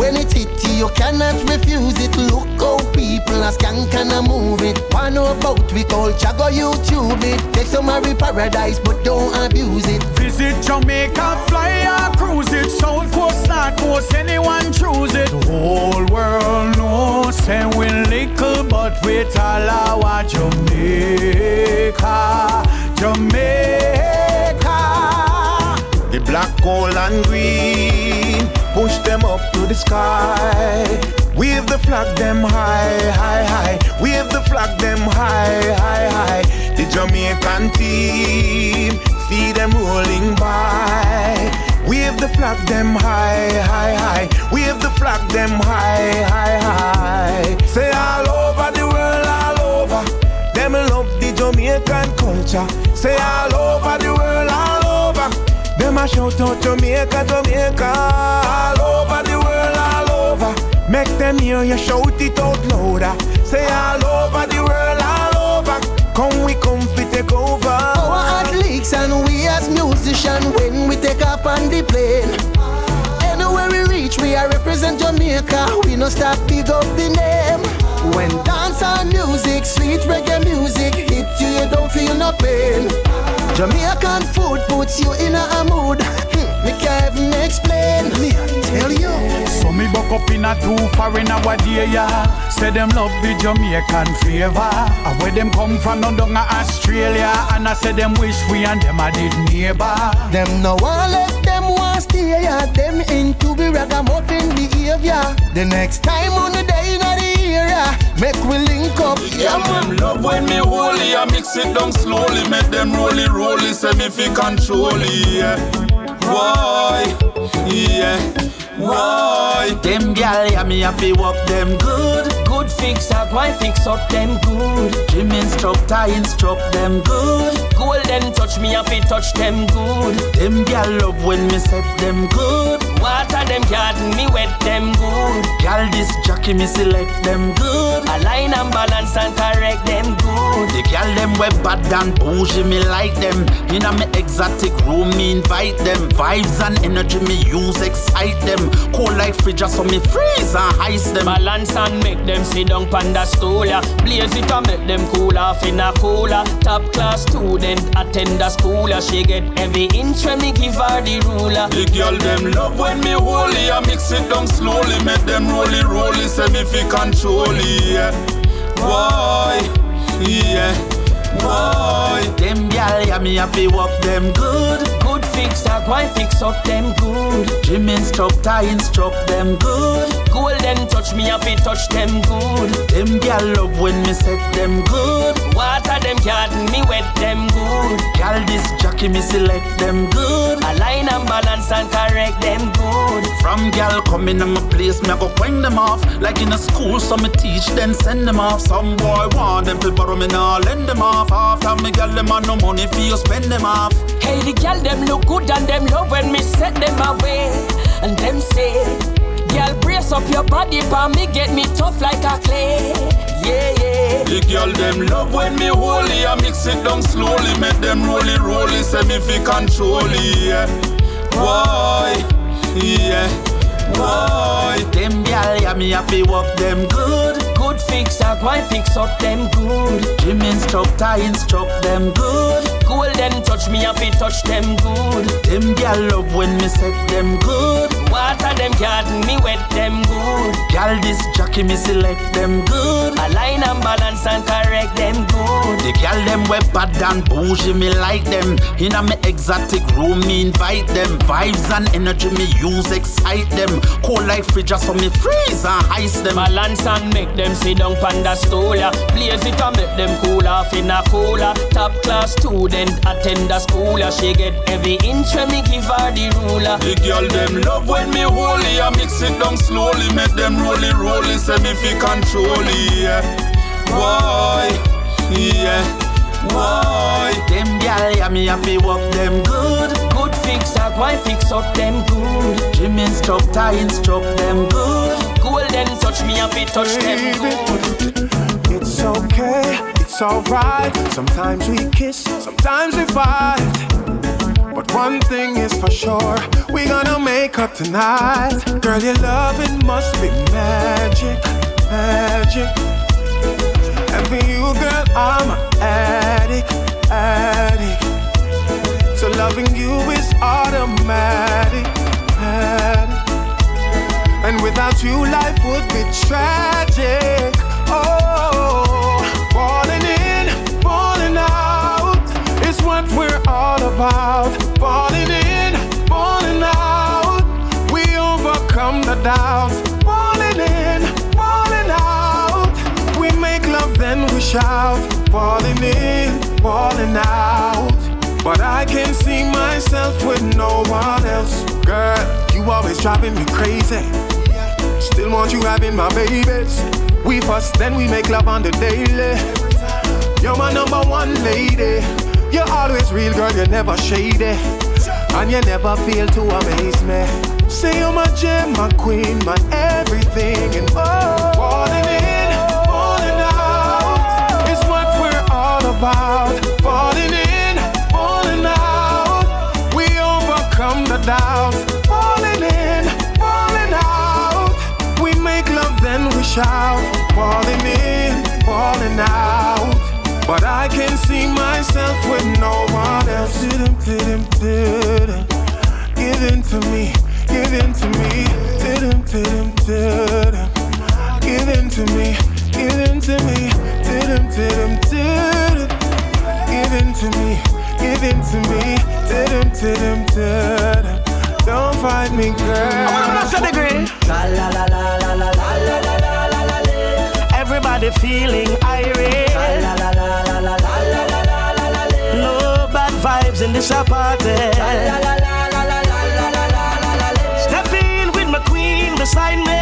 When it hit you, you cannot refuse it. Look how people are skank and a move it. Wanna know about we culture, go YouTube it. Take some Mary paradise, but don't abuse it. Visit Jamaica, fly or cruise it. South coast, north coast, anyone choose it. The whole world knows, say we little, but with all our Jamaica, Jamaica. The black, gold, and green. Push them up to the sky. Wave the flag them high, high, high. Wave the flag them high, high, high. The Jamaican team, see them rolling by. Wave the flag them high, high, high. Wave the flag them high, high, high. Say all over the world, all over. Them love the Jamaican culture. Say all over the world, all. Them a shout out Jamaica, Jamaica. All over the world, all over. Make them hear you shout it out louder. Say all over the world, all over. Come we come fi take over. Our athletes and we as musicians when we take up on the plane. Anywhere we reach, we are represent Jamaica. We no stop big up the name. When dance and music, sweet reggae music hit you, you don't feel no pain. Jamaican food puts you in a mood. Hmm, Me can't even explain. Me tell you. So Me buck up in a two foreign our day, yeah. Say them love the Jamaican flavor. And where them come from, no down Australia. And I say them wish we and them I did neighbor. Them no one let them want stay, yeah. Them into be ragamuffin behavior. The next time on the day in area, make we link up. Yeah, them love when me holy, I mix it down slowly, make them rolly rolly, say me fi control it. Yeah. Why? Yeah. Why? Them gal, yeah, me have to walk them good. Good fix up, why fix up them good? Gym instructor instruct them good. Golden touch me have to touch them good. Them gal love when me set them good. Water them garden, me wet them good. Gal this jockey me select them good. Align and balance and correct them good. The gal them web bad and bougie me like them. In a me exotic room me invite them. Vibes and energy me use excite them. Cold like fridge so me freeze and ice them. Balance and make them sit down pan the stool, yeah. Blaze it and make them cool off in a cooler. Top class student attend the school, yeah. She get every inch when me give her the ruler. The girl them love when me holy, I mix it down slowly, make them rolly rolly, say me fi control it. Yeah. Why? Yeah. Why? Them gal, yeah, me have to walk them good. Fix up, why fix up them good? Gym instructor instruct them good. Golden touch me have to touch them good. Them gal love when me set them good. Water them garden, me wet them good. Gal this jockey me select them good. Align and balance and correct them good. From gal coming in my place, me I go bring them off. Like in a school, so me teach then send them off. Some boy want them to borrow me now lend them off. After me gal them on no money for you spend them off. Hey, the girl them look good and them love when me set them away. And them say, girl brace up your body for me get me tough like a clay. Yeah, yeah. The girl them love when me holy, I mix it down slowly, make them rolly rolly, say me fi control it. Yeah. Why? Yeah. Why? Them gal, yeah, me have to walk them good. Good fix up, why fix up them good? Gym instructor instruct them good. Golden touch me have to touch them good. Them gal love when me set them good. Water them garden, me wet them good. Gal this jockey me select them good. Align and balance and correct them good. The gal them web bad and bougie me like them. In a me exotic room me invite them. Vibes and energy me use excite them. Cold like fridge so me freeze and ice them. Balance and make them sit down pan the stool, yeah. Blaze it and make them cool off in a cooler. Top class student attend the school, yeah. She get every inch when me give her the ruler. The girl them love when me holy, I mix it down slowly, make them rolly rolly, say me fi control it. Yeah. Why? Yeah. Why? Them gal, yeah, me have to walk them good. Good fix up, why fix up them good? Gym instructor instruct them good. Golden touch me have to touch them good. It's okay, it's alright. Sometimes we kiss, sometimes we fight. But one thing is for sure, we gonna make up tonight. Girl, your loving must be magic, magic. And for you, girl, I'm an addict, addict. So loving you is automatic, addict. And without you, life would be tragic. Oh, about. Falling in, falling out, we overcome the doubts. Falling in, falling out, we make love then we shout. Falling in, falling out. But I can see myself with no one else. Girl, you always driving me crazy. Still want you having my babies. We fuss, then we make love on the daily. You're my number one lady. You're always real, girl, you're never shady. And you never fail to amaze me. Say you're my gem, my queen, my everything, and more. Falling in, falling out is what we're all about. Falling in, falling out, we overcome the doubts. Falling in, falling out, we make love, then we shout. Falling in, falling out. But I can see myself with no one else. Didn't, didn't, didn't. Give in to me, give in to me. Didn't, didn't, to them. Give in to me, give in to me, to them, to them, to them. Give in to me, give in to me, to them, to them, to them. Don't fight me, girl. I wanna know the degree. La la la la la la la la la la la la la. Everybody feeling irate. vibes in this party. Step in with my queen beside me.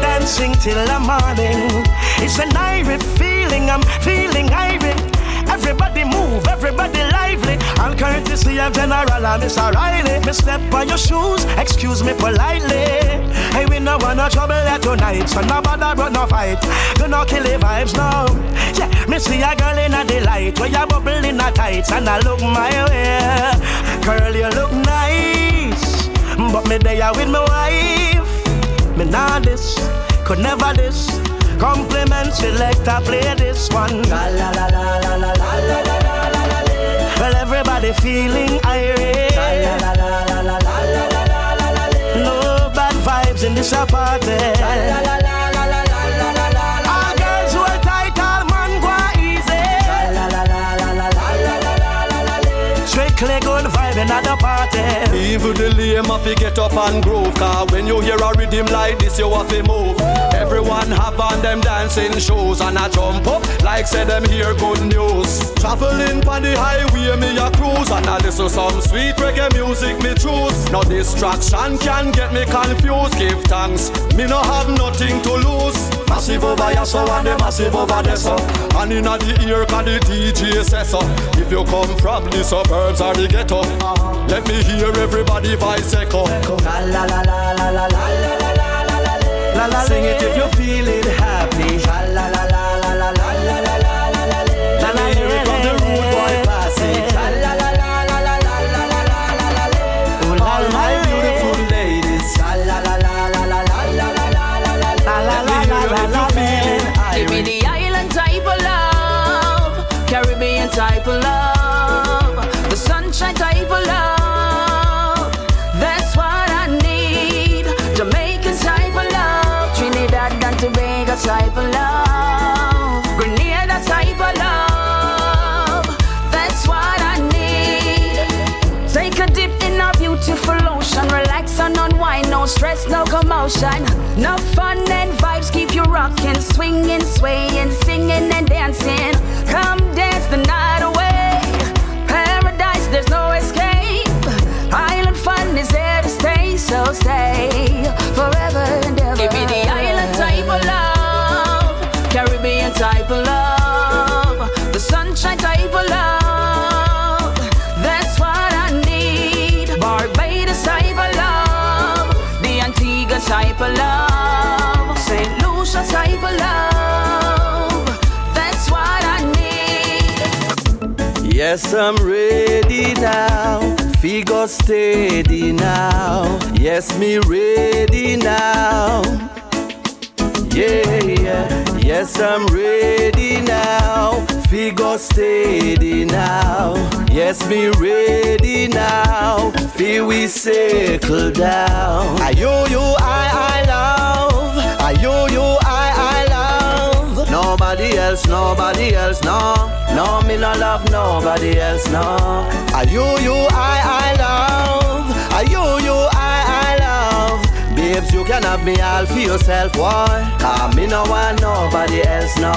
Dancing till the morning. It's an Irish feeling, I'm feeling Irish. Everybody move, everybody lively. All courtesy of General and Miss Riley. Me step on your shoes, excuse me politely. Hey, we no want no trouble here tonight, so no bother but no fight. Do not kill the vibes now. Yeah. Me see a girl in a delight, where you bubble in a tights, and I look my way. Girl, you look nice, but me there with my wife. Me nah this, could never this. Compliment selector, play this one. La la la la la la la la. la. Well, everybody feeling irate. La la la la la la la la la. No bad vibes in this apartment. Strictly good vibe in the party. Even the lame have to get up and groove Cause when you hear a rhythm like this you have to move. Everyone have on them dancing shoes And I jump up like say them hear good news. Traveling on the highway me a cruise And I listen some sweet reggae music me choose. No distraction can get me confused Give thanks, me no have nothing to lose Massive over here so and the massive over there so And inna the ear can the DJ say so If you come from the suburbs or the ghetto Let me hear everybody voice echo La la la la la la la la la la la la Sing it if you feeling happy stress, no commotion. No fun and vibes keep you rocking, swinging, swaying, singing and dancing. Come dance the night away. Paradise, there's no escape. Island fun is there to stay, so stay forever and ever. Give me the island type of love, Caribbean type of love, type of love, St. Lucia type of love. That's what I need. Yes, I'm ready now. Figure steady now. Yes, me ready now. Yeah, yeah. Yes, I'm ready now. Figure steady now. Yes, me ready now. Feel we settle down. I you, you, I, I love. I you, you, I, I love. Nobody else, nobody else, no. No, me no love nobody else, no. I you, you, I, I love. I you, you, I, can have me all for yourself, why? Cause me no want nobody else, no.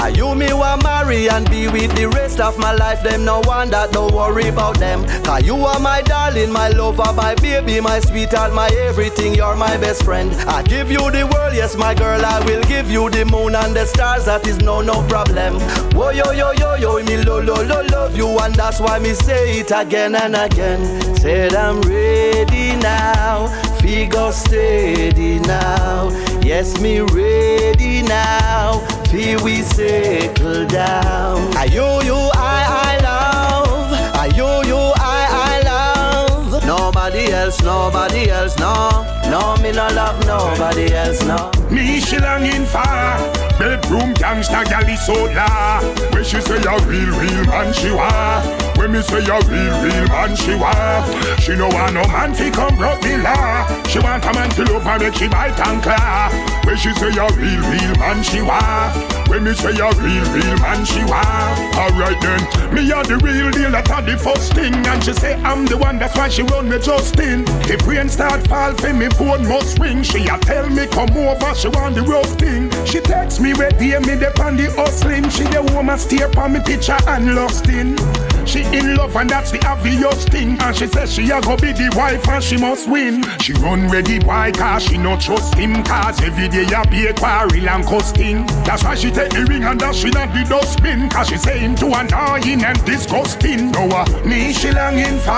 Are you me want marry and be with the rest of my life? Them no one that don't worry about them. Cause you are my darling, my lover, my baby, my sweetheart, my everything. You're my best friend. I give you the world, yes, my girl. I will give you the moon and the stars. That is no no problem. Whoa yo yo yo yo, me lo lo lo love you, and that's why me say it again and again. Said I'm ready now. Figure steady now. Yes, me ready now. Feel we settle down. Are you, you, I, I love. Are you, you, I, I love. Nobody else, nobody else, no. No, me no love nobody else, no. Me she longing for Bedroom gangsta gal is so la. When she say a real, real man she wa. When me say a real, real man she wa. She no want no man fi come broke the law. She want a man fi love her make she bite and claw. When she say a real, real man she wa. When me say a real, real man she wa. Alright then, me a the real deal that a the first thing. And she say I'm the one that's why she run me Justin. If rain start fall for me phone must ring. She a tell me come over, she want the rough thing. She text me where dear me the on the hustling. She the woman stare on me picture and lost in. She in love and that's the obvious thing. And she says she a go be the wife and she must win. She run ready why cause she no trust him. Cause every day a be a quarrel and costing. That's why she take the ring and that she not the dustbin. Cause she say him too annoying and disgusting. No uh, me she longing for.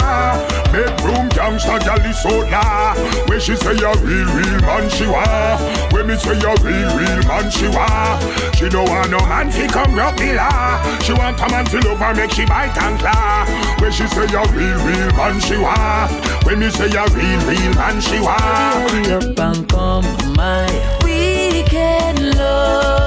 Bedroom gangsta gal is so la. When she say a real real man she wa. When me say a real real man she wa. She don't want no man fi come rock the law. She want a man fi love her make she bite and claw. When she say a real, real man she wa. When me say a real, real man she wa. Hurry up and come, my weekend love,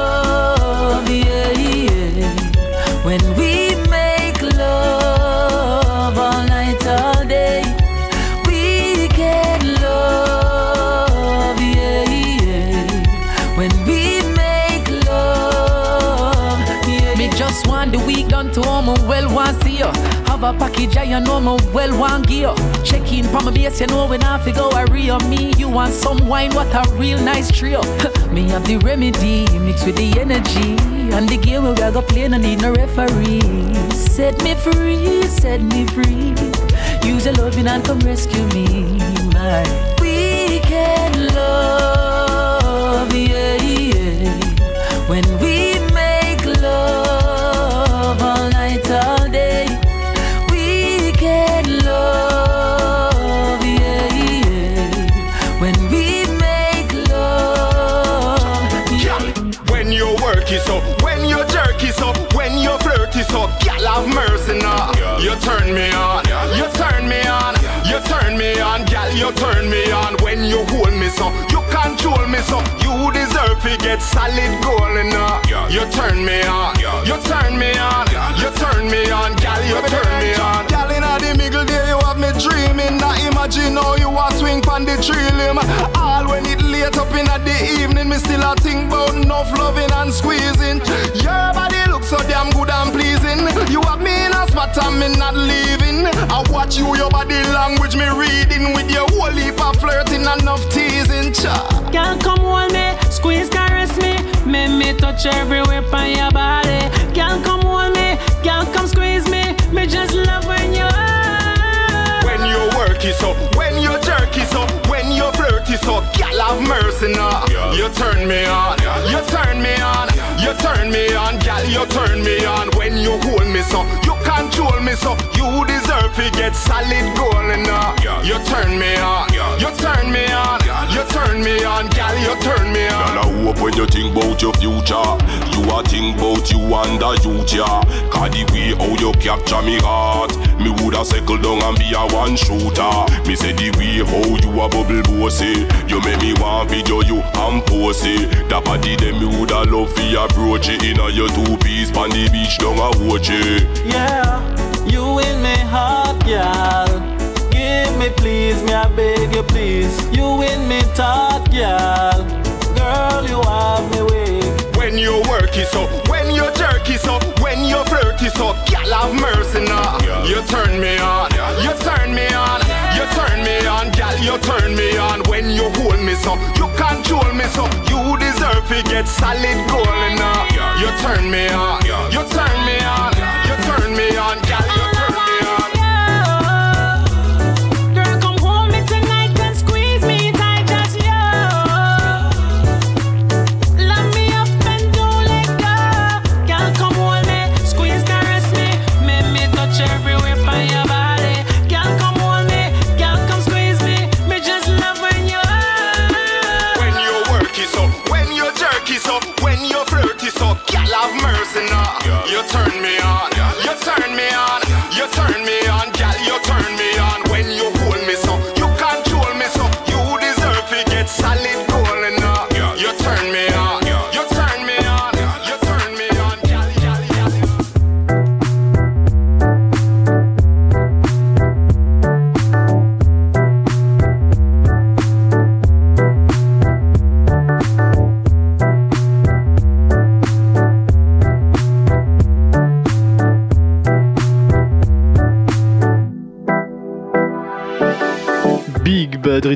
Have a package I you know my well one gear. Check in pa my base, you know when I fi go a real me. You want some wine, what a real nice trio. me have the remedy mixed with the energy. And the game we go play, no need no referee. Set me free, set me free. Use your loving and come rescue me, my weekend love, yeah, yeah. When so, you control me so, you deserve to get solid goal now. You turn me on, you turn me on, you turn me on, gal, you turn me on. Gal inna the middle there, you have me dreaming. Now imagine how you a swing pon the tree limb. All when it late up inna the evening, me still a think about enough loving and squeezing. Your body looks so damn good and pleasing. You have me in a spot and me not leaving. I watch you, your body language me reading with your whole heap of flirting enough Make me touch everywhere on your body. Girl, come hold me, girl, come squeeze me. Me just love when you are. When you work it up, when you jerk it up, when you flirt it up, gal have mercy now. You turn me on, you turn me on, you turn me on, gal, you turn me on. When you hold me so, you control me so, you deserve to get solid goal now. You turn me on, you turn me on, you turn me on, gal, you turn me on. Girl, I hope when you think about your future, you a think about you and the youth, yeah. Cause the way how you capture me heart, me woulda settle down and be a one shooter. Me say the way how you a bubble bossy, you make me want video you and pose it. That body them me woulda love fi approach it inna your two piece pon the beach down a watch it. Yeah, you in me heart, girl. Give me please, me I beg you please. You in me talk, girl. Girl, you have me weak. When you work it up, when you jerk it up, when you flirt it up, gal have mercy now. You turn me on, you turn me on, you turn me on, gal, you turn me on. When you hold me so, you control me so, you deserve to get solid goal now. You turn me on, you turn me on, you turn me on, gal,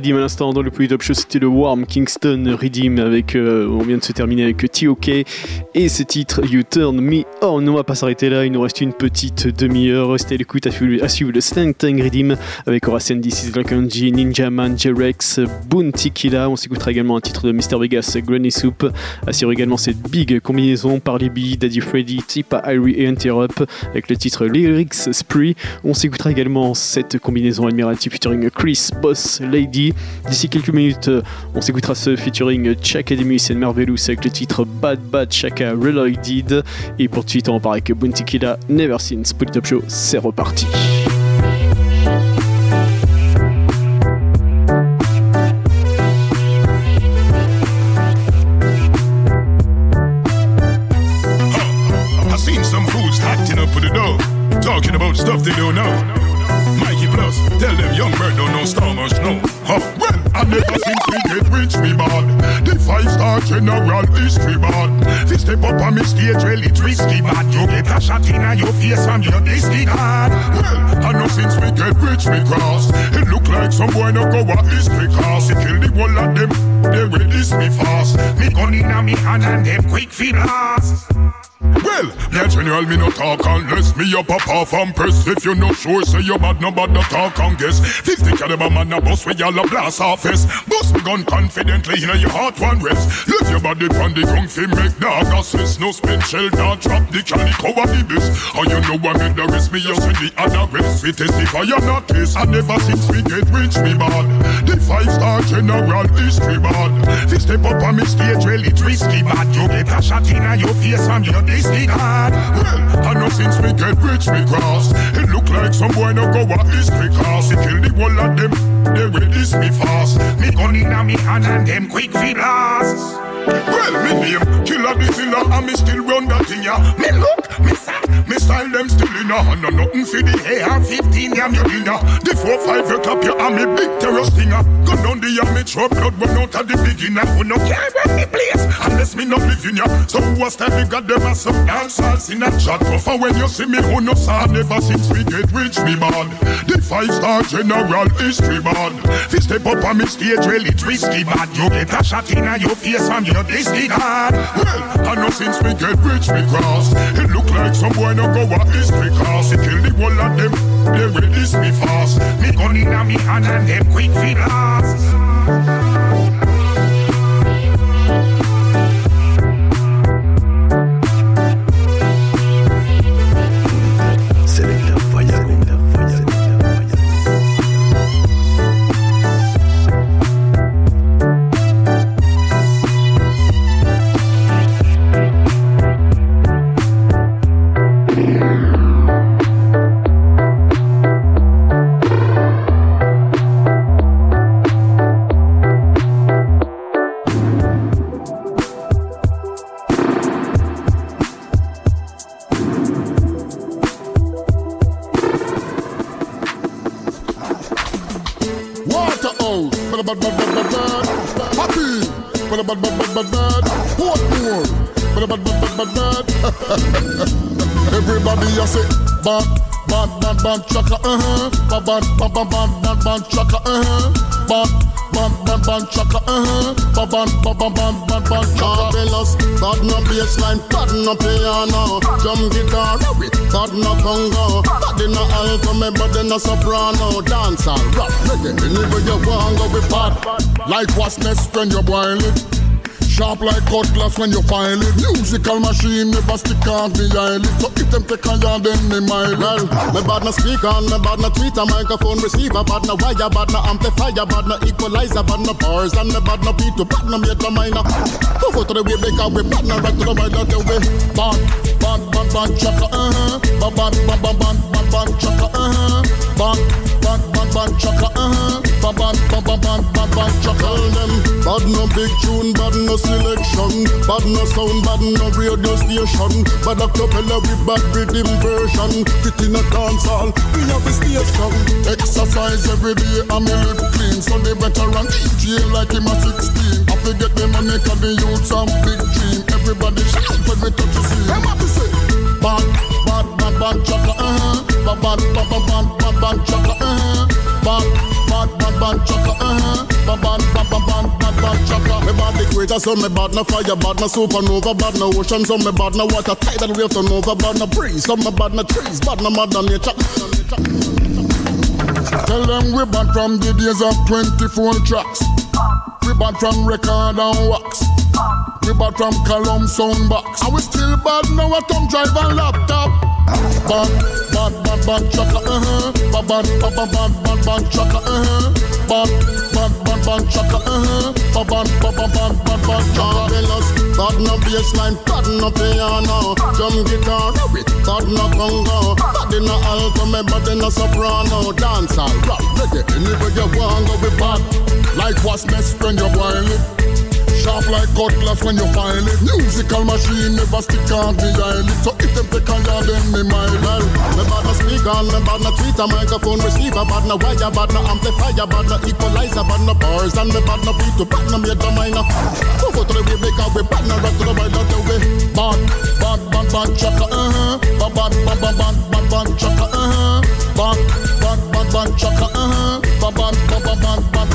Redeem à l'instant dans le Poly Top Show, c'était le Warm Kingston Redeem avec, euh, on vient de se terminer avec TOK et ce titre You Turn Me On. On va pas s'arrêter là, il nous reste une petite demi-heure. Restez à l'écoute, à suivre, le Slang Tang Redeem avec Horace is Lakanji, Ninja Man, J-Rex, Bounty Killa. On s'écoutera également un titre de Mr. Vegas, Granny Soup. À suivre également cette big combinaison par Libby, Daddy Freddy, Tipa, Irie et Interrupt avec le titre Lyrics Spree. On s'écoutera également cette combinaison admirative featuring Chris Boss Lady. D'ici quelques minutes, on s'écoutera ce featuring Chakademus et Marvelous avec le titre Bad Bad Chaka Reloaded. Et pour de suite, on part avec Bounty Killa Never Since Top Show. C'est reparti. Well, never since we get rich, me bad. The five star general history bad. Fi step up on me stage, really twisty bad. You get a shot in your face and your disregard. Well, I know since we get rich, me cross. It look like some boy no go a history class. He kill the whole of them, they this me fast. Me gun in a me hand and them quick fi blast. Well, yeah, general, me no talk unless me a off and press. If you no sure, say you bad, no bad, no talk and guess. 50 caliber man, a bus with y'all a blast office. Bust me gun confidently, you know your heart one rest. Leave your body on the ground, fi make dog assist. No spin shell, not drop the candy cover the best. Oh, you know I make the rest, me just with the other rest. We testify, you're not this. I never since we get rich, me bad. The five star general history bad. Fi step up on me stage, really risky bad. You get a shot in your face and you're this. Well, I know since we get rich, we cross. It look like some boy no go a history class. He kill the whole of them, they this me fast. Me gun in a me hand and them quick fi blast. Well, me name Killer the Zilla and me still run that thing ya. Me look, me sack, me style them still in a hand. No nothing for the AR-15 ya me dinner. The 4-5 you clap ya and me big terror stinger. Gun down the amateur blood run out of the beginner. Who no care where me place unless me not living ya. So who a style we got them as some dancers in a chat. Tougher when you see me who no saw never since we get rich me man. The five star general history man. Fi step up on me stage really twisty bad. You get a shot in your face and you you disregard. Well, I know since we get rich, we cross. It look like some boy no go a this because It kill the whole of them, they release me fast. Me gun in a me hand and them quick fi blast. Band chaka, uh huh. Band band band band band band chaka, uh huh. Band band band band chaka, uh huh. Band band band band band band chaka. Marvelous, bad no bassline, bad no piano, drum guitar, bad no congo, bad no alto, me bad no soprano, dancer, rap, reggae. Anywhere you want, go with bad. Like what's next when you boil it. Sharp like cutlass when you file it. Musical machine never stick on me eyelid. So if them take a yard, then me my well. Me bad no speaker, me bad no tweeter, microphone receiver, bad no wire, bad no amplifier, bad no equalizer, bad no bars, and me bad no beat to bad no major minor. Go for to the way because we bad no right to the right of the way. Bad, bad, bad, bad, chaka, uh huh. Bad, bad, bad, bad, bad, bad, bad, chaka, uh huh. Bad, bad, bad, bad, chaka, uh huh. Bad, bad, bad, bad, bad, bad, bad, chaka. Them bad no big tune, bad no selection. Bad no sound, bad no radio station. Bad a propeller with bad rhythm version. Fit in a dance hall, we have a stay strong. Exercise every day, I'm a live clean. So they better run DJ like him at 16. I forget them and make the youths some big dream. Everybody shout when we touch the scene. Have to say, bad, bad, bad, bad, chaka, uh huh. Bad, bad, bad, bad, bad, bad, bad, chaka, uh huh. Bad, bad, bad, bad, chaka, uh-huh. Bad, bad, bad, bad, bad, bad, bad chaka. Me bad the greater, so me bad no fire, bad no supernova, bad no ocean, so me bad no water, tidal wave turn over, bad no breeze, so me bad no trees, bad no mother nature. Tell them we bad from the days of 24 tracks. We bad from record and wax. We bad from column sound box. And we still bad now at thumb drive and laptop. Bad, bad, bad, bad, chaka, uh-huh. Bad, bad, bad, bad, bad, bad, bad, chaka, uh-huh. Bad, bad, bad, bad, chaka, uh-huh. Bad, bad, bad, bad, bad, bad, bad, chaka. Marvelous. Bad no bassline, bad no piano. Drum guitar, bad no congo. Bad in a alto, me bad in a soprano. Dance all, rap, reggae, anywhere you want, go be bad. Like what's best friend, you're boiling. Sharp like cutlass when you find it. Musical machine never stick on behind it. So if them take on you, then me my well. Me bad no speaker, me bad no tweeter, microphone receiver, bad no wire, bad no amplifier, bad no equalizer, bad no bars, and me bad no beat to bad no major minor. Go go to the way because we bad no rock to the wild out the way. Bad, bad, bad, bad, chaka, uh huh. Bad, bad, bad, bad, bad, bad, chaka, uh huh. Bad, bad, bad, bad, chaka, uh huh. Bad, bad, bad,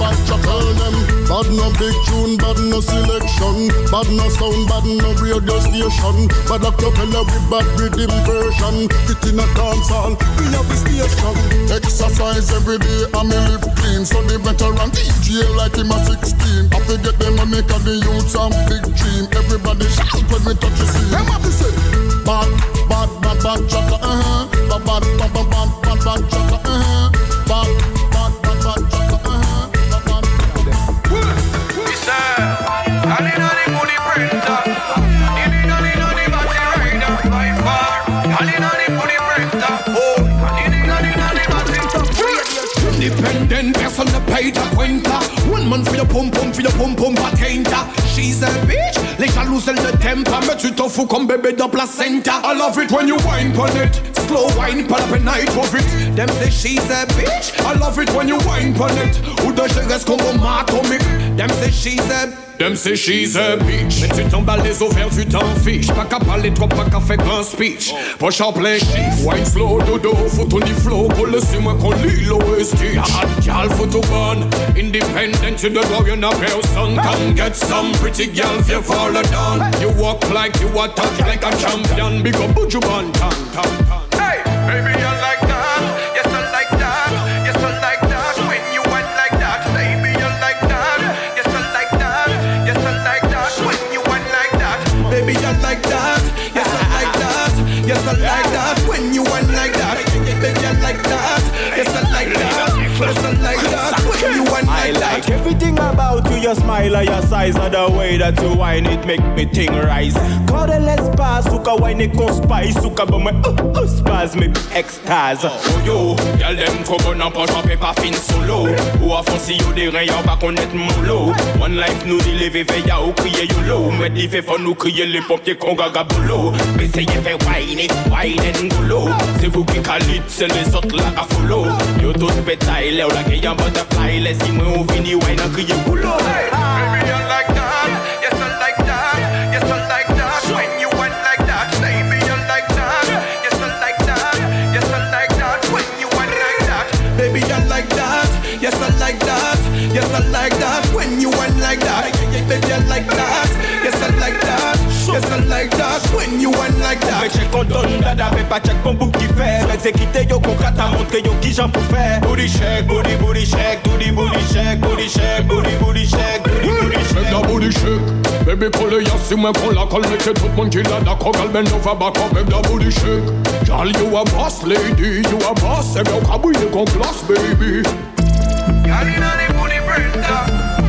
bad, chaka. Them bad no big tune, bad no selection. Bad no sound, bad no radio station. Bad a propeller with bad rhythm version. Fit in a dance hall, we have a station. Exercise every day and me live clean. So the veteran DJ like him at 16. I forget them make of the youths and big dream. Everybody shout when we touch the scene. Them have to say, bad, bad, bad, bad, chaka, uh-huh. Bad, bad, bad, bad, bad, bad, chaka, uh-huh. Ta cuenta One man for your pum pum for your pum pum patenta She's a bitch, les jaloux elle le temper. Mais tu t'en fous comme bébé de placenta. I love it when you whine pon it. Slow whine, pas la peine I of it. Them say she's a bitch. I love it when you whine pon it. Ou de je reste comme bombe atomique Them say she's a Them say she's a bitch Mais tu t'emballes les ovaires, tu t'en fiches. Pas qu'à parler trop, pas qu'à faire grand speech. Oh. Poche en plein chiffre. Wine slow, dodo, faut ton flow. Colle sur moi qu'on lit l'OST Hot gal, photo bonne Independent, you the go, you not person Come get some pretty if you fall down You walk like you are touch like a champion. Big up, Buju tan, tan Hey, baby, Yes, I like that. When you went like that Baby, I like that. Yes, I like that. Yes, I like that You went I like everything about you, your smile and your size and the way that you whine it make me ting rise. Cordel espace, suka whine con spice, suka bon me uh, uh, spaz me extase. Oh yo, y'a dem trop bon en poche paper fin solo. Ou à fond si yo des reins y'a pas connaître mon lot One life nous dit lever à ou crier yolo Mais dit fait fun nous crier les pompiers qu'on gaga boulot Mais c'est y'a fait wine it, wine and golo C'est vous qui calit, c'est les autres là à follow Yo tout bétail, là ou la gaye en butterfly Laisse moi on finit wine à crier boulot Baby I like that, yes I like that Yes I like that, when you went like that Baby I like that, yes I like that Yes I like that, when you went like that Baby I like that, yes I like that Yes I like that, when you went like that Baby I like that, like that, when you went like that. Fait check on donne dada, fait pas check bon bout qui fait. Exécuter yo concret à montrer yo qui j'en pour faire. Booty shake, booty booty shake, booty booty shake, booty shake, booty booty shake, booty booty Make that booty shake. Baby pull it, yes, you make pull a call Make it tout le monde qui l'a d'accord. Girl bend over back up Make that booty shake. Girl you a boss lady You a boss. Et bien au cabouille qu'on classe baby. Girl inna the booty brenda uh.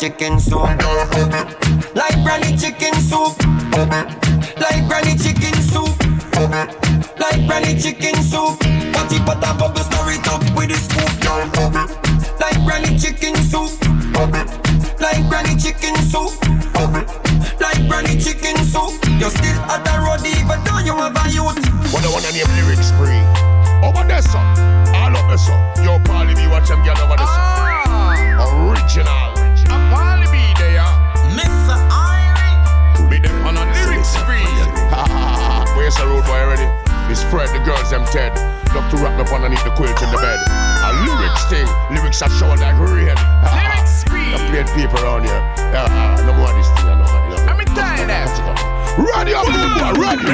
Chicken soup. Like granny chicken soup.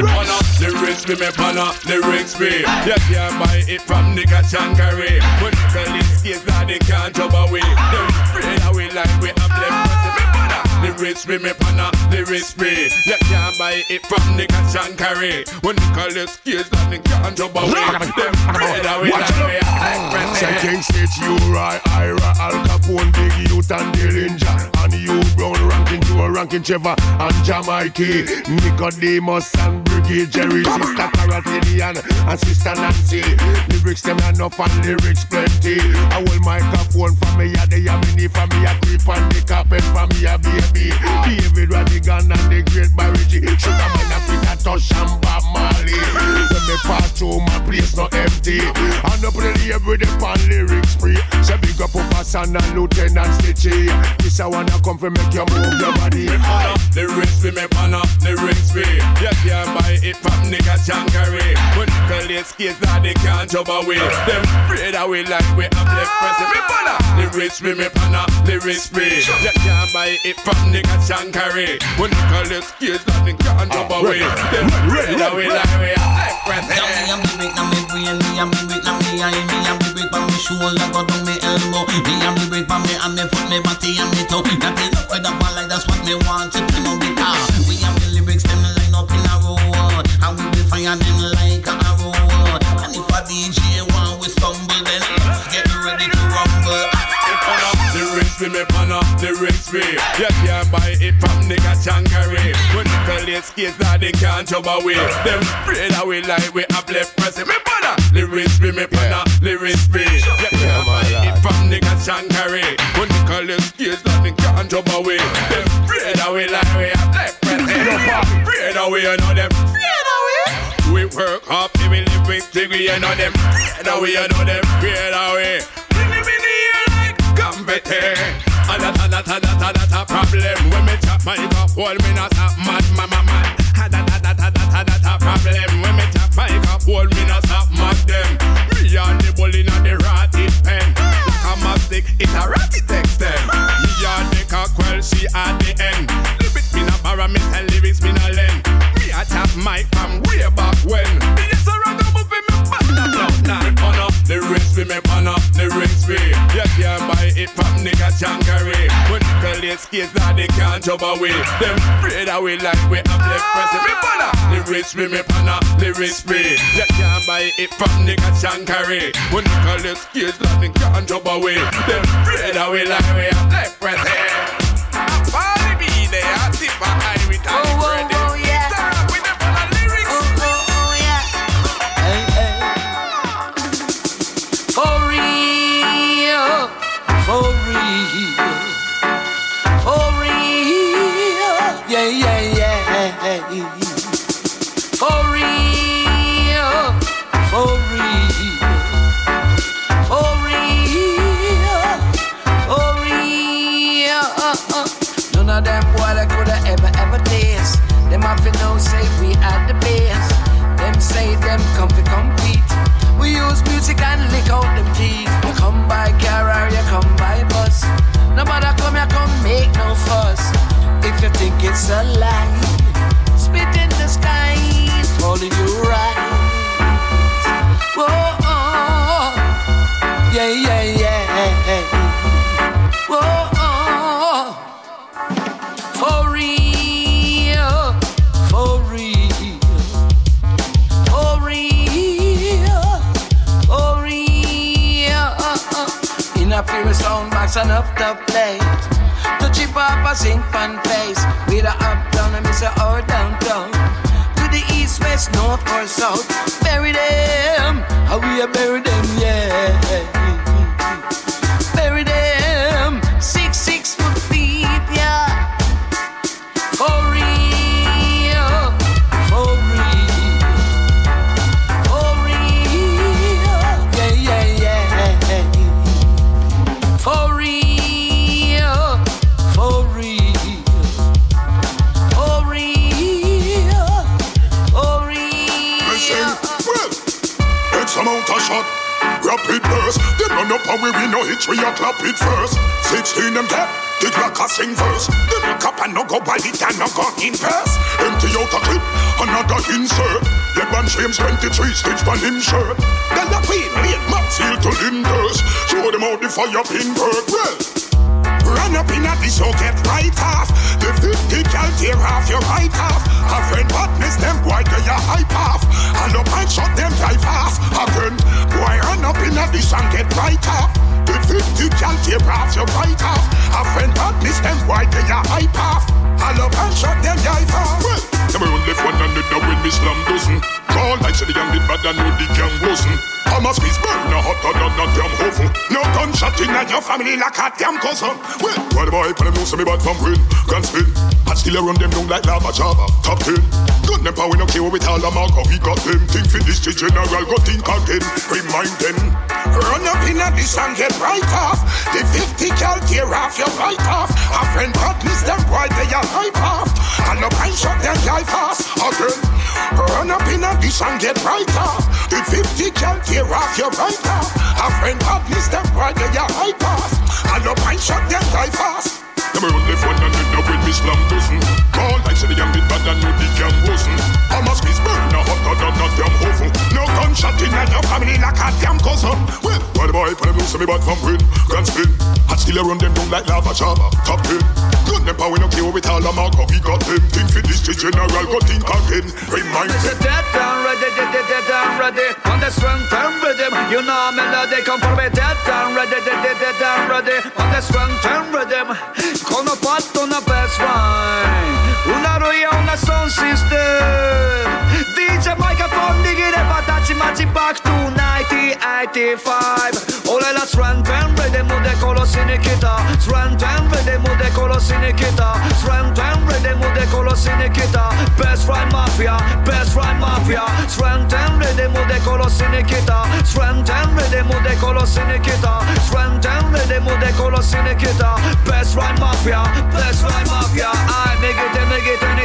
Ready, ready. Lyrics me, me pana, lyrics me. You can't buy it from Nigga. When you tell this case that they can't jump away. Them afraid I will like we have left. Me pana, lyrics me, me pana, lyrics me. You can't buy it from Nigga Chankari. When you call this case that they can't jump away. Them afraid I will like we have left. Say King State, you right, Ira, Al Capone, Big Youth and Dillinger And you Brown, ranking to a ranking Trevor and Jamaica Nicodemus and Brigadier Jerry Sister Caratinian and Sister Nancy Lyrics them enough and lyrics plenty I hold microphone for me, yeah, they are many for me I creep on the carpet for me, a baby David Rodigan and the great Barry G Sugar man, Africa, touch and Bob Marley When me pass through my place not empty And up the every day pan lyrics free Say big up Papa San and Lieutenant Stitchie This I wanna come for make you move your body Lyrics me, me pana, lyrics me. You can't buy it from Nigga Chankari. When Nickel is case that they can't jump away. Them afraid I will like we have left present. Me pana, lyrics me, me pana, lyrics me. You can't buy it from Nigga Chankari. When Nickel is case that they can't jump away. Them afraid I will like we have left present. Me am lyric na me brain, me am lyric na me eye, me am lyric pa me shoulder, go down me elbow. Me am lyric pa me and me foot, me body and me toe. That me look with a ball like that's what me want to do. No guitar. We am the lyrics them line up in a row, and we will fire them like a arrow. And if a DJ want we stumble, then Lyrics me, me pana, lyrics me. You can't buy it from Nigga Chankari. When Nickel is case that they can't jump away. Them afraid I will like we have left present. Me pana, lyrics me, me pana, lyrics me. You can't buy it from Nigga Chankari. When Nickel is case that they can't jump away. Them afraid I will like we have left present. Afraid I will, you know them. Afraid. We work hard, we live with degree, you know them. Afraid I will, you know them. I will. We confetti. And that, that, that, and that a problem. When me chop my cup, hold me not stop mad, mama man. And that, that, and that, and that a problem. When me chop my cup, hold me not stop mad them. Me and the bull in the rotted pen. Like a mastic, it's a ratty text them. Me and the cock, well, she at the end. Lyrics me not para, me tell lyrics me not lend. Me a tap mic from way back when. Yes, I run up in me, but not now, the rich we make man the rich we. You can't buy it from nigga Jankari. When Nicholas kids now they can't jump away. Them afraid that we like we have left present. Me the rich we me the rich we. You can't buy it from nigga Jankari. When Nicholas kids now they can't jump away. Them afraid that we like we have left present. Here, come make no fuss. If you think it's a lie, spit in the sky, holding you right. Whoa, oh, yeah, yeah, yeah. Whoa, oh, for real, for real. For real, for real. In a box and up the plate. To chip up a sink pan place. With a up down and miss a or downtown. To the east, west, north or south. Bury them, how we a bury them, yeah. Up and we we no hit, we a clap it first. Sixteen them dead, the Glock a sing first. Them look up and no go by it and no go in first. Empty out a clip, another insert. LeBron James 23 stitch on him shirt. Then the queen, Lane, Maxfield to Linders. Show them out the fire pin bird. Well, Run up in a this, so get right off. The 50 cal tear off your right half. A friend partners them boy they a hype off. And up and shot them life off. Again, boy run up in a this and get right off. The 50 cal tear off your right half. A friend partners them boy they a hype off. And up and shot them life off. Well, them run left one another when me slam dozen. Call like say the young did bad and know the gang wasn't. I'm a squeeze burn a hotter than a damn hovel. No gunshot in your family like a damn cousin. Well, why the boy put them know me bad from win, grand spin. And still I run them down like lava java, top ten. Gun them power we no care with all the mark how we got them. Think for this the general go think again. Remind them. Run up in a this and get right off. The 50 cal tear off your right off. A friend partners them boy they are hype off. And up and shot them life off again. Run up in a this and get right off. The 50 cal tear off your right off. A friend partners them boy they are hype off. And up and shot them life off. Them run left one and end up with me slam dozen. Call like say the young did bad and know the gang wasn't. I'm a squeeze burn a hotter than a damn oven. No gunshot in your family like a damn cousin. Well, the boy put them loose me bad from win, grand spin. And still I run them down like lava java, top ten. Gun them power we no care with all the mark how we got them. Think for this the general go think again. Remind them. Dead down ready, dead, dead, down ready. On the strong term rhythm, you know melody come for me. Dead down ready, dead, dead, dead down ready. On the strong term rhythm, con una fatta una best rhyme. Una roia, una sound system. DJ microphone, diggy the patachi machi back to 1985. In kita. Term rhythm, de colos in kita. Term rhythm, de colos kita. Best rhyme mafia, best rhyme mafia. Term rhythm, de colos in kita. Term rhythm, de colos in kita. Term rhythm, de colos in kita. Best rhyme mafia, best rhyme mafia. I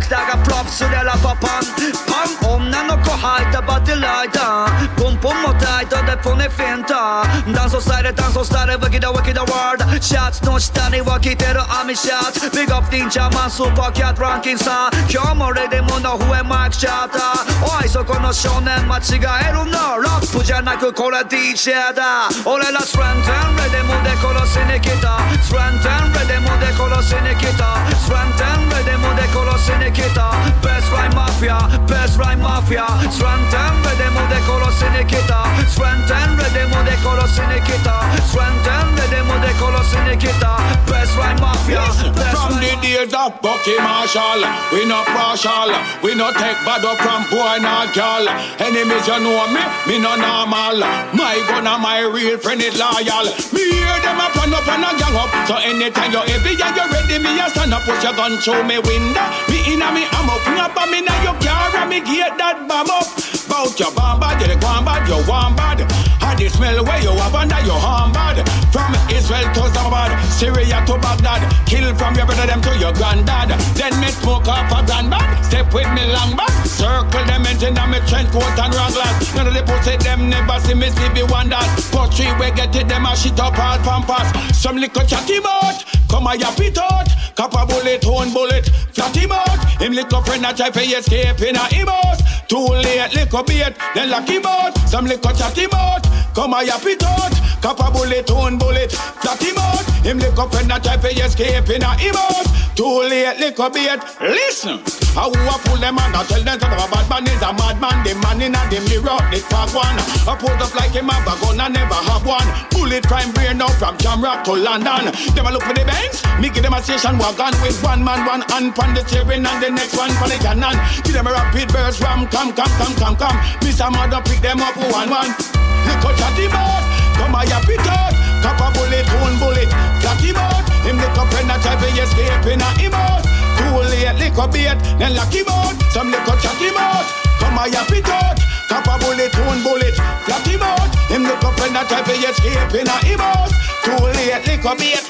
ラクターがプロップすれラパパンパン女の子履いたバディライダーポンポンもタイトでポネフィンターダンススタイルダンススタイルブギダワキダワールドシャツの下には着てるアミシャツビッグオフディンチャーマンスーパーキャットランキンさん今日もレディムの笛マイクシャーターおいそこの少年間違えるのラップじゃなくこれ DJ だ俺らスランテンレディムで殺しに来たスランテンレディムで殺しに来たスランテンレディムで殺しに来た kita best rhyme mafia, bez rhyme mafia. Swanten vedemo de kolosini kita Swanten vedemo de kolosini kita Swanten vedemo de kolosini kita Bez rhyme mafia best From the days of Bucky Marshall We no partial. We no take bad up from boy nor girl. Enemies you know me, me no normal. My gun and my real friend is loyal. Me hear them a plan up and a gang up. So anytime you're heavy and you're ready Me a stand up, push your gun through me window. Me in inna me Fling up on me now your car And me get that bomb up. Bout your bomb bad You the one bad You want bad the smell where you have under your bad. From Israel to Zabad Syria to Baghdad. Kill from your brother them to your granddad. Then me smoke off a grandbad Step with me long back Circle them into me trench coat and raglan None of the pussy them never see me see me one that Poetry we get it them a shit up all pampas. Some little chatty mouth Come a yap it out. Cap a bullet, one bullet Flat him out. Him little friend a try for escape in a house Too late, little bait Then lock him out. Some little chatty mouth Come a yap it out Cap a bullet, one bullet. Flat him out Him little friend a try for escape in a him house Too late, little bait Listen. I who a fool them and I tell them that a bad man is a madman The man in a the mirror, the tag one. I pose up like him have a gun and never have one. Bullet crime brain now from Jamrock to London. Them a look for the banks, me give them a station wagon With one man, one hand on the steering and the next one for the cannon. Give them a rapid burst. Ram, come, come, come, come, come. Mr. Mother pick them up one, one Look out at the boat, come a yap it out Cop a bullet, one bullet, flat him out. Him lick up and a try to escape in a him out Too late, lick a bait, then lock him out. Some lick a chat him out. Come a yap it out Cop a bullet, one bullet, flat him out Him lick up and a try to escape in a out Too late, lick a bait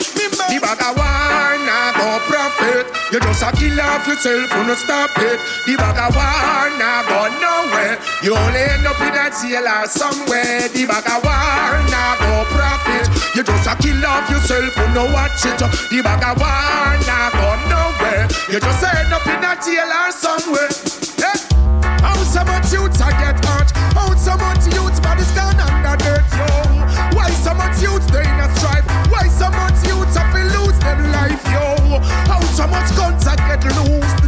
The bag of war nah go profit. You just a kill off yourself, you no stop it. The bag of war nah go nowhere. You only end up in a jail or somewhere. The bag of war nah go profit. You just a kill off yourself, you no watch it. The bag of war nah go nowhere. You just end up in a jail or somewhere. Yeah. How so much youths I get hurt? How so much youths bodies gone under dirt, yo Why so much youths they in a strife? Why so much youths have to lose them life, yo? How so much guns I get loose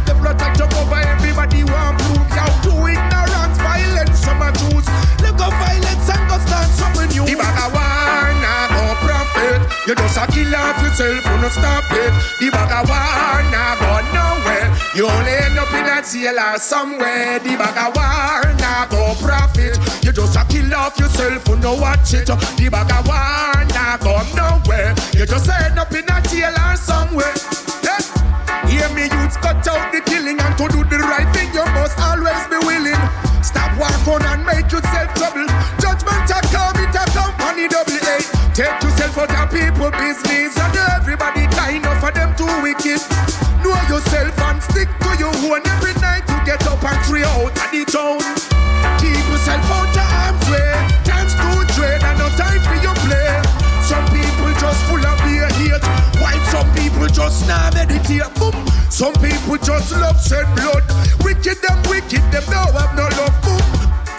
You just a kill off yourself, you no stop it. The bag of war nah go nowhere. You only end up in a jail or somewhere. The bag of war nah go profit. You just a kill off yourself, you no watch it. The bag of war nah go nowhere. You just end up in a jail or somewhere. Hear me youths cut out the killing And to do the right thing you must always be willing. Stop walk on and make yourself trouble. Judgment a come, it a the double out of people business And everybody kind of for them too wicked. Know yourself and stick to your own. Every night you get up and three out of the town. Keep yourself out of harm's way Time's too dread and no time for your play. Some people just full of beer hate. While some people just now meditate? Boom. Some people just love shed blood. Wicked them wicked them don't have no love. Boom.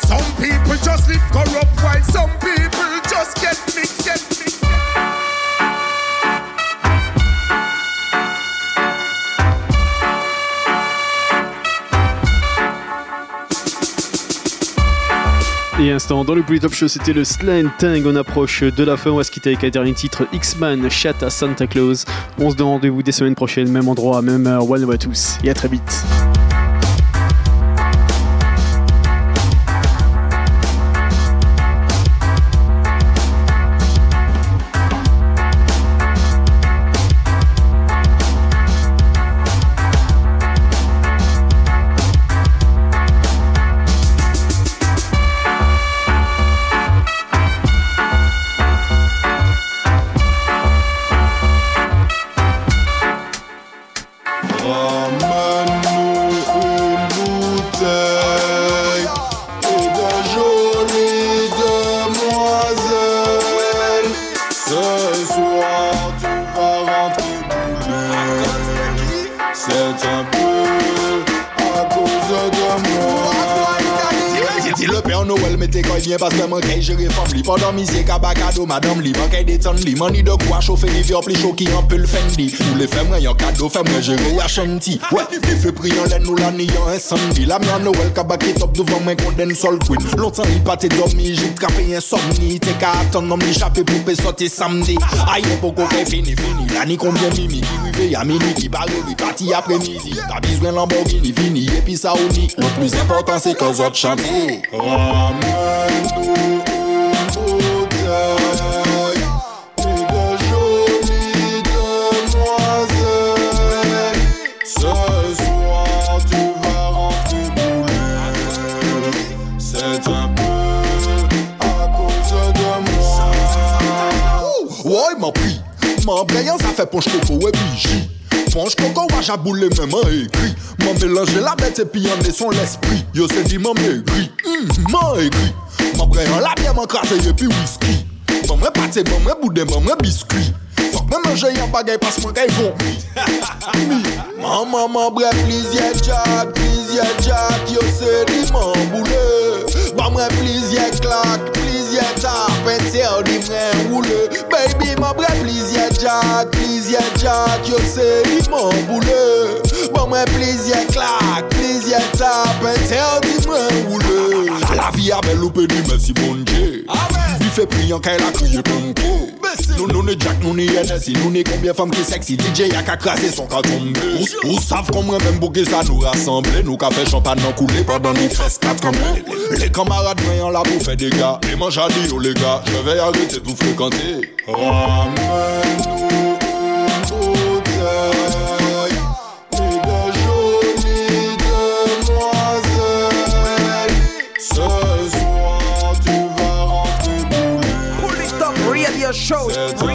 Some people just live corrupt While some people just get mixed, get Et instant, dans le Bullet Top Show, c'était le Slant Tang. On approche de la fin. On va se quitter avec un dernier titre X-Man, Chat à Santa Claus. On se donne rendez-vous des semaines prochaines, même endroit, même heure. One à tous. Et à très vite. Kabakado madame li Man kay detan li Mani de kwa chofe li vyor pli chou ki an pel fendi. Ou le fem yon kado fem mwen jere ya chanti Ouais, li fe priyan len nou la ni yon insandi La myan Noël kabak top devan konden sol queen. Lontan li pate domi, jit trape yon somni Te ka atan nom li chape pou pe sote samdi Ayon poko kay fini fini. La ni konbyen mimi ki rive ya mini Ki bare li pati apre midi Ta bizwen Lamborghini fini epi sa ou ni Le plus important se ke zot chante M'a braillant ça fait ponche coco et biji Ponche coco wa jaboule même en écrit M'a mélangé la bête et puis en son l'esprit Yo se dit m'a maigri mm, M'a écrit M'a braillant la bière m'a crassé et puis whisky. Bon m'a pâté, bon m'a boudin, bon m'a biscuit Fok mè manje yon bagay pas mwen kay vompi Maman m'a bre plizye jack, plizye jack. Yo se di man boule Ba mwen plizye klak, plizye Charpentier li mwen roule Baby mwen bre plizye jack Plizye jack yo se li mwen boule Mwen bon, mwen plizye klak Plizye charpentier li mwen roule La vi a bel ou pe di mersi bonje Vi fe priyan kay la kriye tonke Nou nou ne jack, nou ne NSI Nou ne kombien femme ki sexy DJ a ka krasi son ka tombe Ou, ou sav kon mwen men bouke sa nou rassemble Nou ka fe champan nan koule Pendant ni fes kat kamble Les camarades mwen yon la pou fe dega Les manjadi yo les gars. Je vais arrêter de vous fréquenter. Ramène-nous bouler